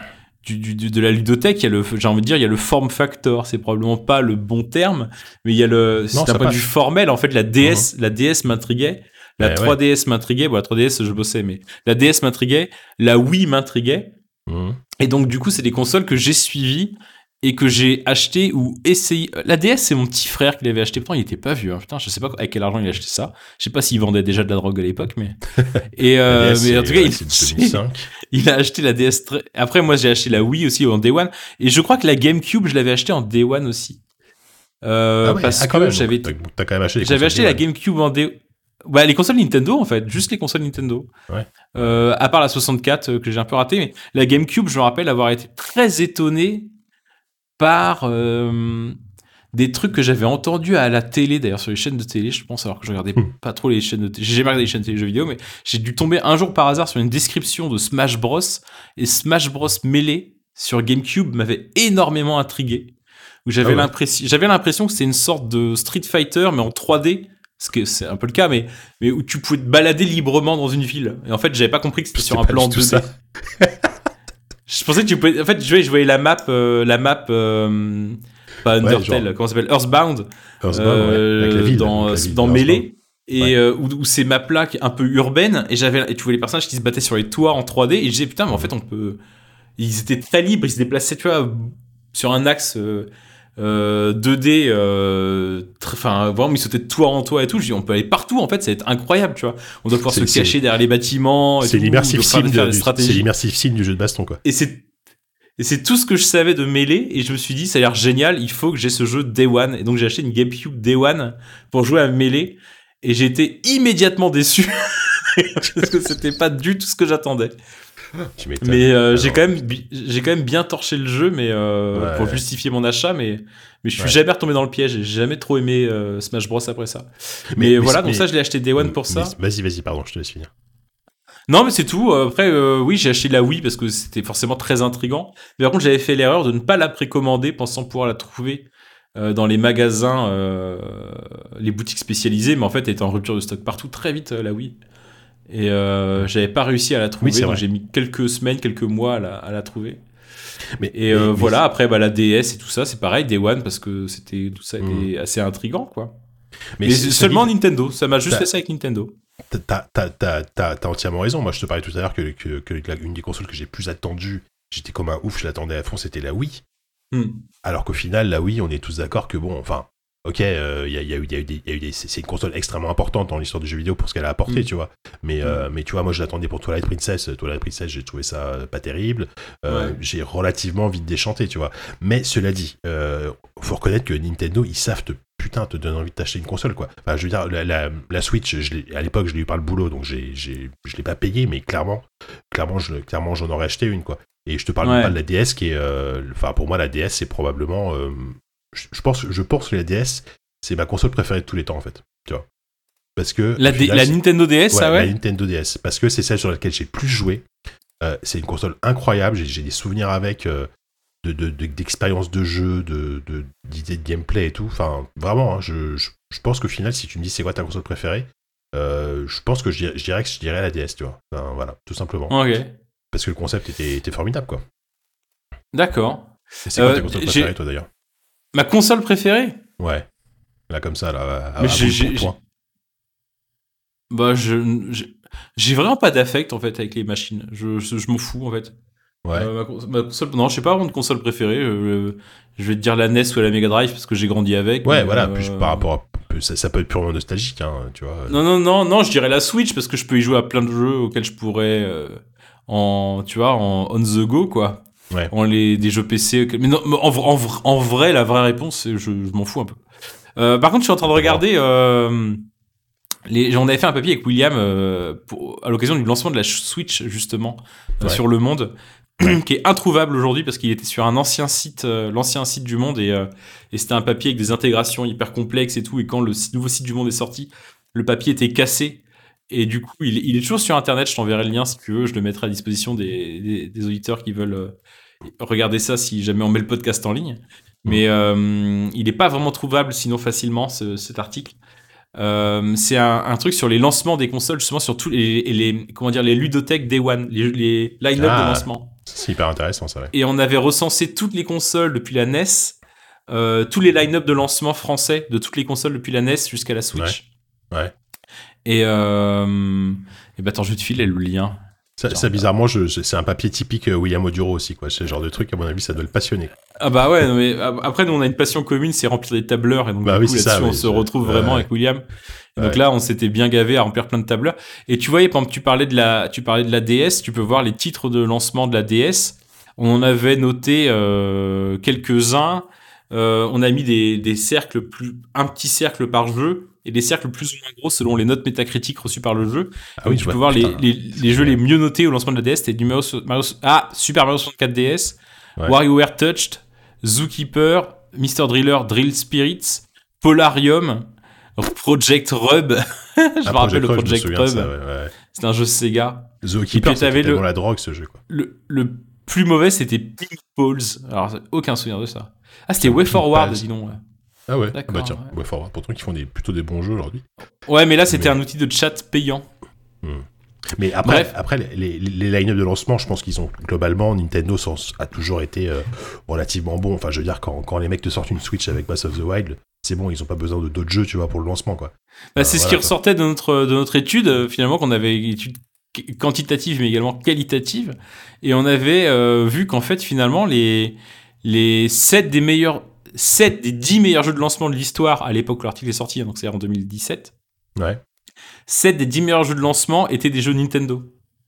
du, de la ludothèque, il y a le, j'ai envie de dire, il y a le form factor. C'est probablement pas le bon terme, mais il y a le, c'est un point de passe. vue formel. En fait, la DS, la DS m'intriguait. La Ouais, 3DS m'intriguait. Bon, la 3DS, je bossais, mais la DS m'intriguait. La Wii m'intriguait. Mhm. Et donc, du coup, c'est des consoles que j'ai suivies et que j'ai acheté ou essayé. La DS, c'est mon petit frère qui l'avait acheté. Pourtant, il était pas vieux. hein. Putain, je sais pas avec quel argent il a acheté ça. Je sais pas s'il vendait déjà de la drogue à l'époque, mais. Et euh, La DS, mais en c'est- tout cas, il, c'est 2005. il a acheté la DS. très- Après, moi, j'ai acheté la Wii aussi en Day One. Et je crois que la GameCube, je l'avais acheté en Day One aussi. Euh, Ah ouais, parce ah, quand que j'avais T'as quand même acheté j'avais acheté la. GameCube en Day. bah, les consoles Nintendo en fait, juste les consoles Nintendo. Ouais. Euh, à part la 64 euh, que j'ai un peu raté, mais la GameCube, je me rappelle avoir été très étonné par euh, des trucs que j'avais entendus à la télé, d'ailleurs sur les chaînes de télé, je pense, alors que je regardais Hmm. pas trop les chaînes de télé. J'ai jamais regardé les chaînes de télé jeux vidéo, mais j'ai dû tomber un jour par hasard sur une description de Smash Bros. Et Smash Bros. Melee sur GameCube m'avait énormément intrigué. Où j'avais Ah ouais. j'avais l'impression que c'était une sorte de Street Fighter, mais en 3D. Ce que c'est un peu le cas, mais, mais où tu pouvais te balader librement dans une ville. Et en fait, j'avais pas compris que c'était sur un plan du tout 2D. ça. Je pensais que tu pouvais. En fait, je voyais, je voyais la map, euh, la map, euh, pas Undertale, genre- comment ça s'appelle, Earthbound, Earthbound, ouais, euh, ville, dans, ville dans Melee. Et Ouais. euh, où, où ces maps-là, qui est un peu urbaine, et j'avais, et tu vois les personnages qui se battaient sur les toits en 3D, et je disais putain, mais en fait, on peut. Ils étaient très libres, ils se déplaçaient, tu vois, sur un axe euh, euh, 2D, euh, très- enfin, vraiment, ils sautaient de toit en toit et tout. Je dis, on peut aller partout, en fait, ça va être incroyable, tu vois. On doit pouvoir se C'est- cacher derrière les bâtiments. C'est l'immersive sim, du- c'est du jeu de baston, quoi. Et c'est et c'est tout ce que je savais de Melee et je me suis dit ça a l'air génial, il faut que j'ai ce jeu Day One et donc j'ai acheté une GameCube Day One pour jouer à Melee et j'ai été immédiatement déçu parce que c'était pas du tout ce que j'attendais. Mais euh, j'ai quand même j'ai quand même bien torché le jeu mais euh, Ouais. pour justifier mon achat mais mais je suis Ouais. jamais retombé dans le piège, j'ai jamais trop aimé euh, Smash Bros après ça. Mais, voilà, donc mais- ça je l'ai acheté Day One pour ça. Vas-y, vas-y, pardon, je te laisse finir. Non, mais c'est tout. Après, euh, oui, j'ai acheté la Wii parce que c'était forcément très intrigant. Mais par contre, j'avais fait l'erreur de ne pas la précommander pensant pouvoir la trouver euh, dans les magasins, euh, les boutiques spécialisées. Mais en fait, elle était en rupture de stock partout très vite, la Wii. Et j'avais pas réussi à la trouver. Oui, donc j'ai mis quelques semaines, quelques mois à la, à la trouver. Mais, Et mais- mais- voilà, après, bah, la DS et tout ça, c'est pareil, Day One, parce que c'était tout ça était Mhm. assez intrigant, quoi. mais seulement Nintendo. Ça m'a juste T'as- fait ça avec Nintendo. T'as, entièrement raison. Moi, je te parlais tout à l'heure que, que, que la- une des consoles que j'ai plus attendues, j'étais comme un ouf, je l'attendais à fond, c'était la Wii. Hmm. Alors qu'au final, la Wii, on est tous d'accord que bon, enfin, ok, euh, il y, a, il y a eu, il y a eu des, c'est une console extrêmement importante dans l'histoire du jeu vidéo pour ce qu'elle a apporté, Mm. tu vois. Mais, euh, mais tu vois, moi, je l'attendais pour Twilight Princess. Twilight Princess, j'ai trouvé ça euh, pas terrible. Euh, Ouais. J'ai relativement vite déchanté, tu vois. Mais cela dit, euh, faut reconnaître que Nintendo, ils savent te putain te donner envie de t'acheter une console, quoi. Enfin, je veux dire, la, la, la Switch, je à l'époque, je l'ai eu par le boulot, donc j'ai, je l'ai pas payé, mais clairement, clairement, je, clairement, j'en aurais acheté une, quoi. Et je te parle Ouais. pas de la DS qui est, euh, enfin, pour moi, la DS, c'est probablement, euh, je, pense, je pense que la DS, c'est ma console préférée de tous les temps, en fait. Tu vois. Parce que. La, final, Nintendo DS, Ouais, ça ouais la Nintendo DS, parce que c'est celle sur laquelle j'ai plus joué. Euh, c'est une console incroyable, j'ai, des souvenirs avec euh, de, de- de- d'expériences de jeu, de, de- d'idées de gameplay et tout. Enfin, vraiment, hein, je, je, je pense qu'au final, si tu me dis c'est quoi ta console préférée, euh, je pense que je dirais, je dirais que je dirais la DS, tu vois. Enfin, voilà, tout simplement. Parce que le concept était, était formidable, quoi. D'accord. C'est quoi Euh, ta console j'ai- préférée, toi, d'ailleurs? Ma console préférée Ouais. Là, comme ça, là, à, Mais bout j'ai- j'ai-. Bah, je, vraiment pas d'affect en fait avec les machines. Je, je, je m'en fous en fait. Ouais. Euh, ma, cons- ma console, non, je sais pas vraiment de console préférée. euh, je vais te dire la NES ou la Mega Drive parce que j'ai grandi avec. Ouais, mais, voilà, euh, plus par rapport à. Ça, ça peut être purement nostalgique, hein, tu vois. Non, non, non, non, je dirais la Switch parce que je peux y jouer à plein de jeux auxquels je pourrais euh, en, tu vois, en on the go quoi. Ouais. En les des jeux PC. Mais non, en, vr- en vr- en vrai, la vraie réponse, je, je m'en fous un peu. Euh, par contre, je suis en train de regarder. Euh, les, j'en avais fait un papier avec William euh, pour, à l'occasion du lancement de la Switch justement Ouais. sur le monde, qui est introuvable aujourd'hui parce qu'il était sur un ancien site, l'ancien site du Monde et, et c'était un papier avec des intégrations hyper complexes et tout. Et quand le nouveau site du Monde est sorti, le papier était cassé. Et du coup, il, il est toujours sur Internet. Je t'enverrai le lien si tu veux. Je le mettrai à disposition des, des, des auditeurs qui veulent regarder ça si jamais on met le podcast en ligne. Mais euh, il n'est pas vraiment trouvable sinon facilement ce- cet article. Euh, c'est un, un truc sur les lancements des consoles, justement sur tous les, comment dire les ludothèques Day One, les, les line-up Ah. de lancement. C'est hyper intéressant, ça, ouais. Et on avait recensé toutes les consoles depuis la NES, euh, tous les line-up de lancement français de toutes les consoles depuis la NES jusqu'à la Switch. Ouais. Ouais. Et, euh, et bah attends, je te filer le lien. Je, je- c'est un papier typique euh, William Oduro aussi, quoi. C'est le genre de truc, à mon avis, ça doit le passionner. Ah bah ouais, non, mais après nous on a une passion commune, c'est remplir des tableurs et donc Bah du oui, coup c'est là-dessus ça, on se retrouve ouais, vraiment ouais. avec William. Et donc là on s'était bien gavé à remplir plein de tableurs. Et tu voyais, par exemple, tu parlais de la, tu parlais de la DS, tu peux voir les titres de lancement de la DS. On en avait noté euh, quelques-uns. Euh, on a mis des, des cercles plus, un petit cercle par jeu et des cercles plus ou moins gros selon les notes métacritiques reçues par le jeu. Ah oui, tu peux voir les, putain. les, les jeux les mieux notés au lancement de la DS. C'était du Mario, Mario- ah, Super Mario 64 DS, Ouais. WarioWare Touched, Zookeeper, Mr. Driller, Drill Spirits, Polarium, Project Rub. je me Ah, rappelle le me Project Rub. ouais, ouais. C'est un jeu Sega. Zookeeper, c'était le- la drogue ce jeu. Quoi. Le, le plus mauvais, c'était Pink Balls. Alors, aucun souvenir de ça. Ah, c'était Way Forward, dis donc. Ah ouais, ah bah tiens, ouais. ouais, pourtant qu'ils font des, plutôt des bons jeux aujourd'hui. Ouais, mais là, c'était Mais- un outil de chat payant. Mais après, Bref. après les, les, les line-up de lancement, je pense qu'ils ont globalement, Nintendo a toujours été euh, relativement bon. Enfin, je veux dire, quand, quand les mecs te sortent une Switch avec Breath of the Wild, c'est bon, ils ont pas besoin de d'autres jeux, tu vois, pour le lancement, quoi. Bah, Ah, c'est ce qui quoi. ressortait de notre, de notre étude, euh, finalement, qu'on avait une étude qu- quantitative, mais également qualitative. Et on avait euh, vu qu'en fait, finalement, les, les 7 des meilleurs, 7 des 10 meilleurs jeux de lancement de l'histoire à l'époque où l'article est sorti, hein, donc c'est en 2017, Ouais, 7 des 10 meilleurs jeux de lancement étaient des jeux Nintendo.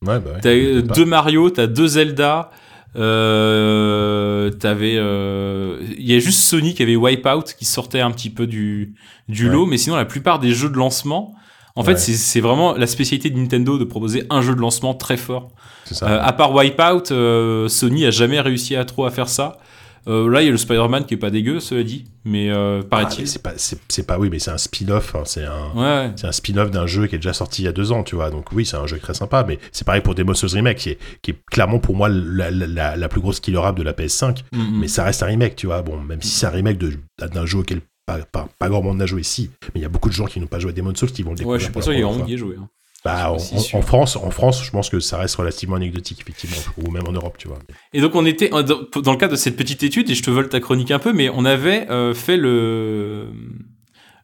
ouais, bah ouais. T'as euh, deux Mario, t'as deux Zelda, euh, t'avais, euh, il y a juste Sony qui avait Wipeout qui sortait un petit peu du du Ouais. lot, mais sinon la plupart des jeux de lancement, en fait, c'est vraiment la spécialité de Nintendo de proposer un jeu de lancement très fort. C'est ça. Euh, à part Wipeout, Sony a jamais réussi à trop à faire ça. Euh, là, il y a le Spider-Man qui est pas dégueu, cela dit, mais euh, Ah, paraît-il. mais c'est pas, c'est, pas, oui, mais c'est un spin-off, hein, c'est un. ouais, ouais. C'est un spin-off d'un jeu qui est déjà sorti il y a deux ans, tu vois. Donc oui, c'est un jeu très sympa, mais c'est pareil pour Demon's Souls Remake, qui est, qui est clairement pour moi la, la, la, la plus grosse killer app de la PS5. Mm, mm. Mais ça reste un remake, tu vois. Bon, même si c'est un remake de, d'un jeu auquel pas, pas, pas grand monde n'a joué ici, mais il y a beaucoup de gens qui n'ont pas joué à Demon's Souls qui vont le découvrir. ouais, je suis pas sûr y joué. hein. Bah, en, France, en France, je pense que ça reste relativement anecdotique, effectivement, ou même en Europe, tu vois. Et donc on était dans dans le cadre de cette petite étude et je te vole ta chronique un peu, mais on avait euh, fait le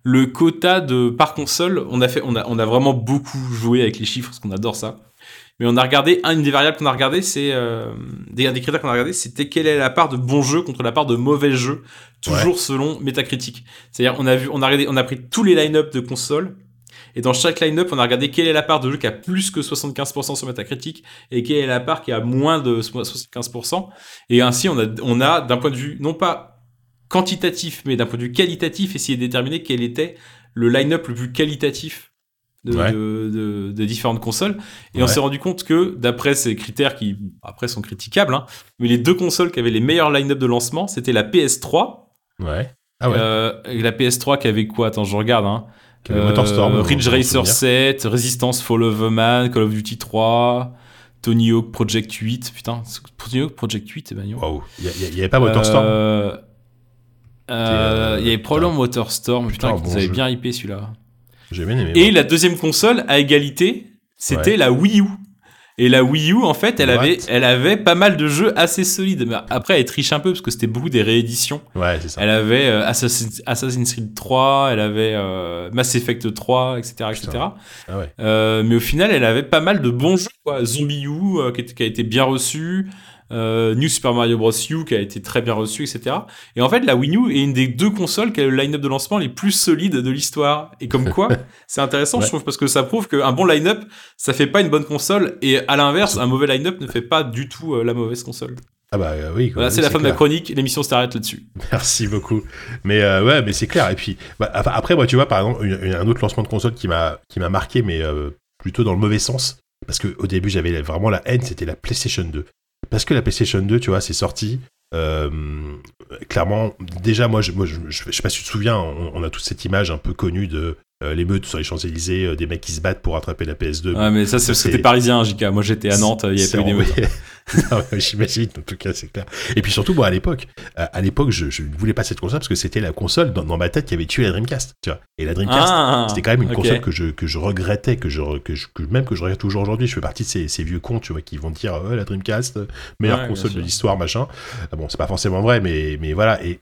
le quota de par console. On a fait, on a, on a vraiment beaucoup joué avec les chiffres parce qu'on adore ça. Mais on a regardé une des variables qu'on a regardé, c'est euh, des, un des critères qu'on a regardé, c'était quelle est la part de bons jeux contre la part de mauvais jeux, toujours selon Metacritic. C'est-à-dire on a vu, on a regardé, on a pris tous les line-up de consoles. Et dans chaque line-up, on a regardé quelle est la part de jeux qui a plus que 75% sur Metacritic et quelle est la part qui a moins de 75%. Et ainsi, on a, on a d'un point de vue, non pas quantitatif, mais d'un point de vue qualitatif, essayé de déterminer quel était le line-up le plus qualitatif de, Ouais. de, de- de différentes consoles. Et on s'est rendu compte que, d'après ces critères qui, après, sont critiquables, hein, mais les deux consoles qui avaient les meilleurs line-up de lancement, c'était la PS3. Ouais. Ah ouais. euh, et la PS3 qui avait quoi? Attends, je regarde. Hein. Qui avait Motorstorm, Euh, Ridge Racer se souvient. 7, Resistance Fall of a Man, Call of Duty 3, Tony Hawk Project 8. Putain, Tony Hawk Project 8, eh ben. Waouh. Il y, a- il y avait pas Motorstorm Euh, euh, Il y avait probablement Motorstorm, putain, Putain, bon avait jeu. bien hypé celui-là. J'ai bien aimé. Et la deuxième console à égalité, c'était Ouais. la Wii U. Et la Wii U, en fait, elle What? avait, elle avait pas mal de jeux assez solides. Mais après, elle triche un peu parce que c'était beaucoup des rééditions. Ouais, c'est ça. Elle avait euh, Assassin's, Assassin's Creed 3, elle avait euh, Mass Effect 3, etc. etc. Ah ouais. Euh, mais au final, elle avait pas mal de bons jeux. Quoi. Zombie U, euh, qui a été bien reçu. Euh, New Super Mario Bros. U, qui a été très bien reçu, etc. Et en fait, la Wii U est une des deux consoles qui a le line-up de lancement les plus solides de l'histoire. Et comme quoi, c'est intéressant, Ouais. je trouve, parce que ça prouve qu'un bon line-up, ça fait pas une bonne console. Et à l'inverse, un mauvais line-up ne fait pas du tout euh, la mauvaise console. Ah bah euh, oui. Voilà, c'est la fin de clair. chronique. L'émission s'arrête là-dessus. Merci beaucoup. Mais euh, ouais, mais c'est clair. Et puis bah, après, moi, tu vois, par exemple, une- une- un autre lancement de console qui m'a qui m'a marqué, mais euh, plutôt dans le mauvais sens, parce que au début, j'avais vraiment la haine, c'était la PlayStation 2. Parce que la PlayStation 2, tu vois, c'est sorti. euh, clairement, déjà, moi, je, je, je sais pas si tu te souviens, on, on a toute cette image un peu connue de euh, l'émeute sur les Champs-Élysées, euh, des mecs qui se battent pour attraper la PS2. Ouais, mais ça, t'es parisien, JK. Moi, j'étais à Nantes, il y avait pas eu. Non, mais J'imagine, en tout cas, c'est clair. Et puis surtout, moi, à l'époque, euh, à l'époque, je, je ne voulais pas cette console parce que c'était la console dans, dans ma tête qui avait tué la Dreamcast, tu vois. Et la Dreamcast, Ah, c'était quand même une console que je, que je regrettais, que je, que je, que même que je regrette toujours aujourd'hui. Je fais partie de ces, ces vieux cons, tu vois, qui vont dire, oh, la Dreamcast, meilleure Ouais, console de l'histoire, machin. Ah Bon, c'est pas forcément vrai, mais, mais voilà. Et,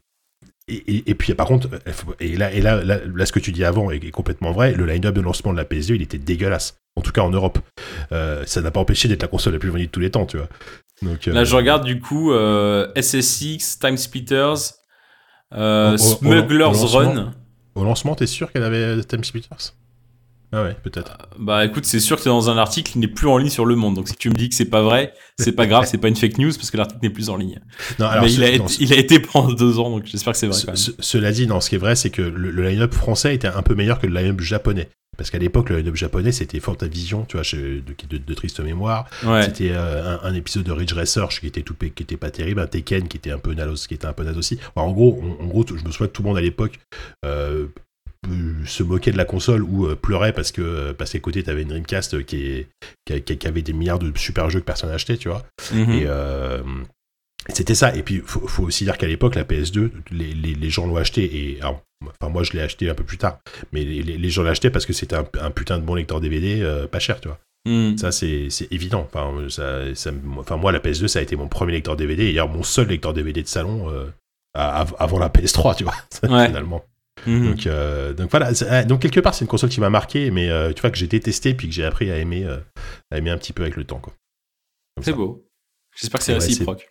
et, et, et puis, par contre, euh, et là, et là, là, là, ce que tu dis avant est, est complètement vrai. Le line-up de lancement de la PS2, il était dégueulasse. En tout cas, en Europe. Euh, ça n'a pas empêché d'être la console la plus vendue de tous les temps, tu vois. Donc, Là, euh, je regarde du coup euh, SSX, Time Splitters, euh, Au- au- au- Smuggler's au Run. Au lancement, t'es sûr qu'elle avait euh, Time Splitters? Ah ouais, peut-être. Bah écoute, c'est sûr que c'est dans un article qui n'est plus en ligne sur Le Monde. Donc si tu me dis que c'est pas vrai, c'est pas grave, c'est pas une fake news parce que l'article n'est plus en ligne. Non, alors, Mais ce- il a, non, été, il a été pendant deux ans, donc j'espère que c'est vrai. ce- Quand même. ce- cela dit, non, ce qui est vrai, c'est que le, le line-up français était un peu meilleur que le line-up japonais. Parce qu'à l'époque, le line-up japonais, c'était Fantavision, tu vois, de, de, de triste mémoire. Ouais. C'était euh, un, un épisode de Ridge Racer qui était tout qui était pas terrible, un Tekken qui était un peu naze, qui était un peu naze aussi. Enfin, en gros, on- en gros, je me souviens que tout le monde à l'époque euh, euh, se moquait de la console ou euh, pleurait parce que euh, parce qu'à côté t'avais une Dreamcast qui, est, qui, avait des milliards de super jeux que personne n'achetait, tu vois. Mhm. Et euh, c'était ça. Et puis, faut, faut aussi dire qu'à l'époque, la PS2, les, les, les gens l'ont acheté. Et alors, enfin, moi, je l'ai acheté un peu plus tard. Mais les, gens l'achetaient parce que c'était un, un putain de bon lecteur DVD, euh, pas cher, tu vois. Mhm. Ça, c'est c'est évident. Enfin, ça, ça- enfin, moi, la PS2, ça a été mon premier lecteur DVD. Et d'ailleurs, mon seul lecteur DVD de salon euh, avant la PS3, tu vois, Ouais. finalement. Mhm. Donc, euh, donc voilà. ah, Donc, quelque part, c'est une console qui m'a marqué, mais euh, tu vois, que j'ai détesté, puis que j'ai appris à aimer, euh, à aimer un petit peu avec le temps, C'est beau. J'espère que c'est réciproque.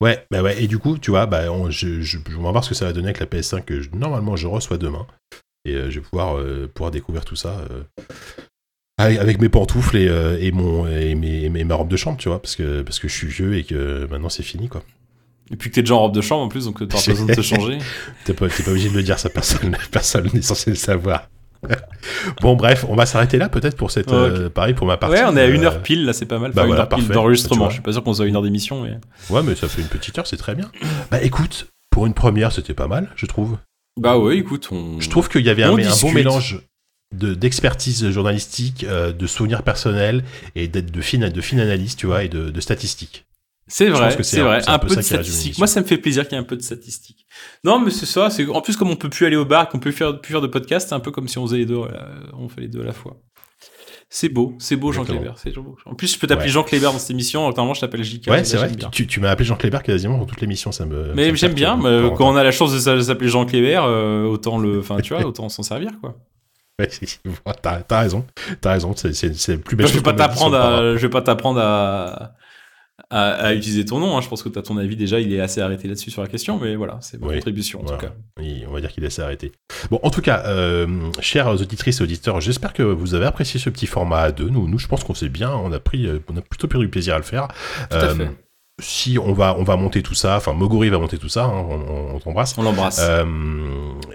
Ouais, bah ouais, et du coup, tu vois, bah, on, je, je, va voir ce que ça va donner avec la PS5 que je- normalement je reçois demain. Et euh, je vais pouvoir, euh, pouvoir découvrir tout ça euh, avec, mes pantoufles et, euh, et, mon, et, mes, et mes- ma robe de chambre, tu vois, parce que, parce que je suis vieux et que maintenant c'est fini, quoi. Et puis que t'es déjà en robe de chambre en plus, donc t'auras pas besoin de te changer. T'es pas, obligé de le dire, ça, personne personne n'est censé le savoir. bon, bref, on va s'arrêter là peut-être pour cette. euh, pareil pour ma partie. Ouais, on est à une euh, heure pile, là, c'est pas mal. bah Enfin, une heure pile d'enregistrement. Je suis pas sûr qu'on soit à une heure d'émission, mais. Ouais, mais ça fait une petite heure, c'est très bien. Bah écoute, pour une première, c'était pas mal, je trouve. Bah ouais, écoute, on. Je trouve qu'il y avait un, On un bon mélange de d'expertise journalistique, euh, de souvenirs personnels et d'être de fine, de fine analyse, tu vois, et de, de statistiques. C'est vrai, c'est vrai. un Un, peu de statistiques. Moi, ça me fait plaisir qu'il y ait un peu de statistiques. Non, mais c'est ça. C'est en plus comme on peut plus aller au bar, qu'on peut faire plus faire de podcast, c'est un peu comme si on faisait les deux. euh, on fait les deux à la fois. C'est beau, c'est beau Jean beau. En plus, je peux t'appeler Ouais. Jean Kléber dans cette émission. Normalement, je t'appelle JK. ouais, c'est vrai. Tu, tu m'as appelé Jean Kléber quasiment dans toute l'émission, ça me. Mais me j'aime bien. mais, quand on a la chance de s'a- s'appeler Jean Kléber, euh, autant le, enfin, tu vois, autant s'en servir, quoi. Ouais, t'as raison. T'as raison. C'est le plus belle je vais pas t'apprendre à, je vais pas t'apprendre à, à, à utiliser ton nom. hein. Je pense que t'as ton avis déjà. Il est assez arrêté là-dessus sur la question, mais voilà, c'est ma Oui. contribution en Voilà. tout cas. Oui, on va dire qu'il laisse arrêter. Bon, en tout cas, euh, chers auditrices et auditeurs, j'espère que vous avez apprécié ce petit format à deux. Nous, nous je pense qu'on s'est bien, on a pris, euh, on a plutôt pris du plaisir à le faire. Tout à Euh, fait. Si on va, on va monter tout ça, enfin Moguri va monter tout ça, hein, on, t'embrasse. On l'embrasse. Euh,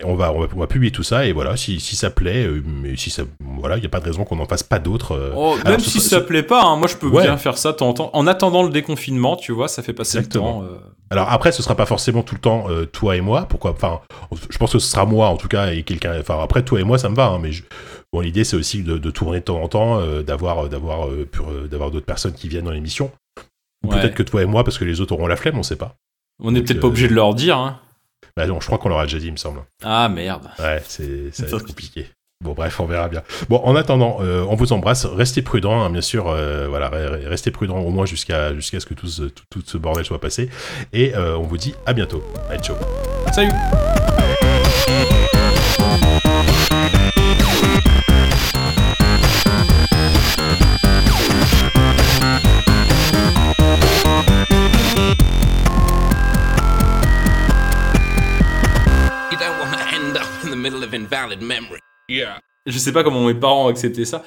on, va, on, va, on va publier tout ça et voilà, si, si ça plaît, euh, mais si ça, voilà, il n'y a pas de raison qu'on n'en fasse pas d'autres. euh. Oh, même si ça plaît pas, hein, moi je peux Ouais. bien faire ça temps en temps. En attendant le déconfinement, tu vois, ça fait passer Exactement. le temps. Alors après, ce sera pas forcément tout le temps toi et moi. Pourquoi Enfin, je pense que ce sera moi en tout cas et quelqu'un. Enfin après, toi et moi, ça me va. hein, mais je- bon, l'idée c'est aussi de, de tourner de temps en temps, d'avoir, d'avoir, d'avoir d'autres personnes qui viennent dans l'émission. Ou Ouais. Peut-être que toi et moi, parce que les autres auront la flemme, on sait pas. On n'est peut-être pas euh, obligé de leur dire. Hein. Bah non, je crois qu'on l'aura déjà dit, il me semble. Ah merde. Ouais, c'est, ça va être compliqué. Bon, bref, on verra bien. Bon, en attendant, euh, on vous embrasse. Restez prudents, hein, bien sûr. euh, voilà, re- restez prudents au moins jusqu'à jusqu'à ce que tout ce, tout, tout ce bordel soit passé. Et euh, on vous dit à bientôt. Allez, ciao. Salut. Je sais pas comment mes parents accepté ça.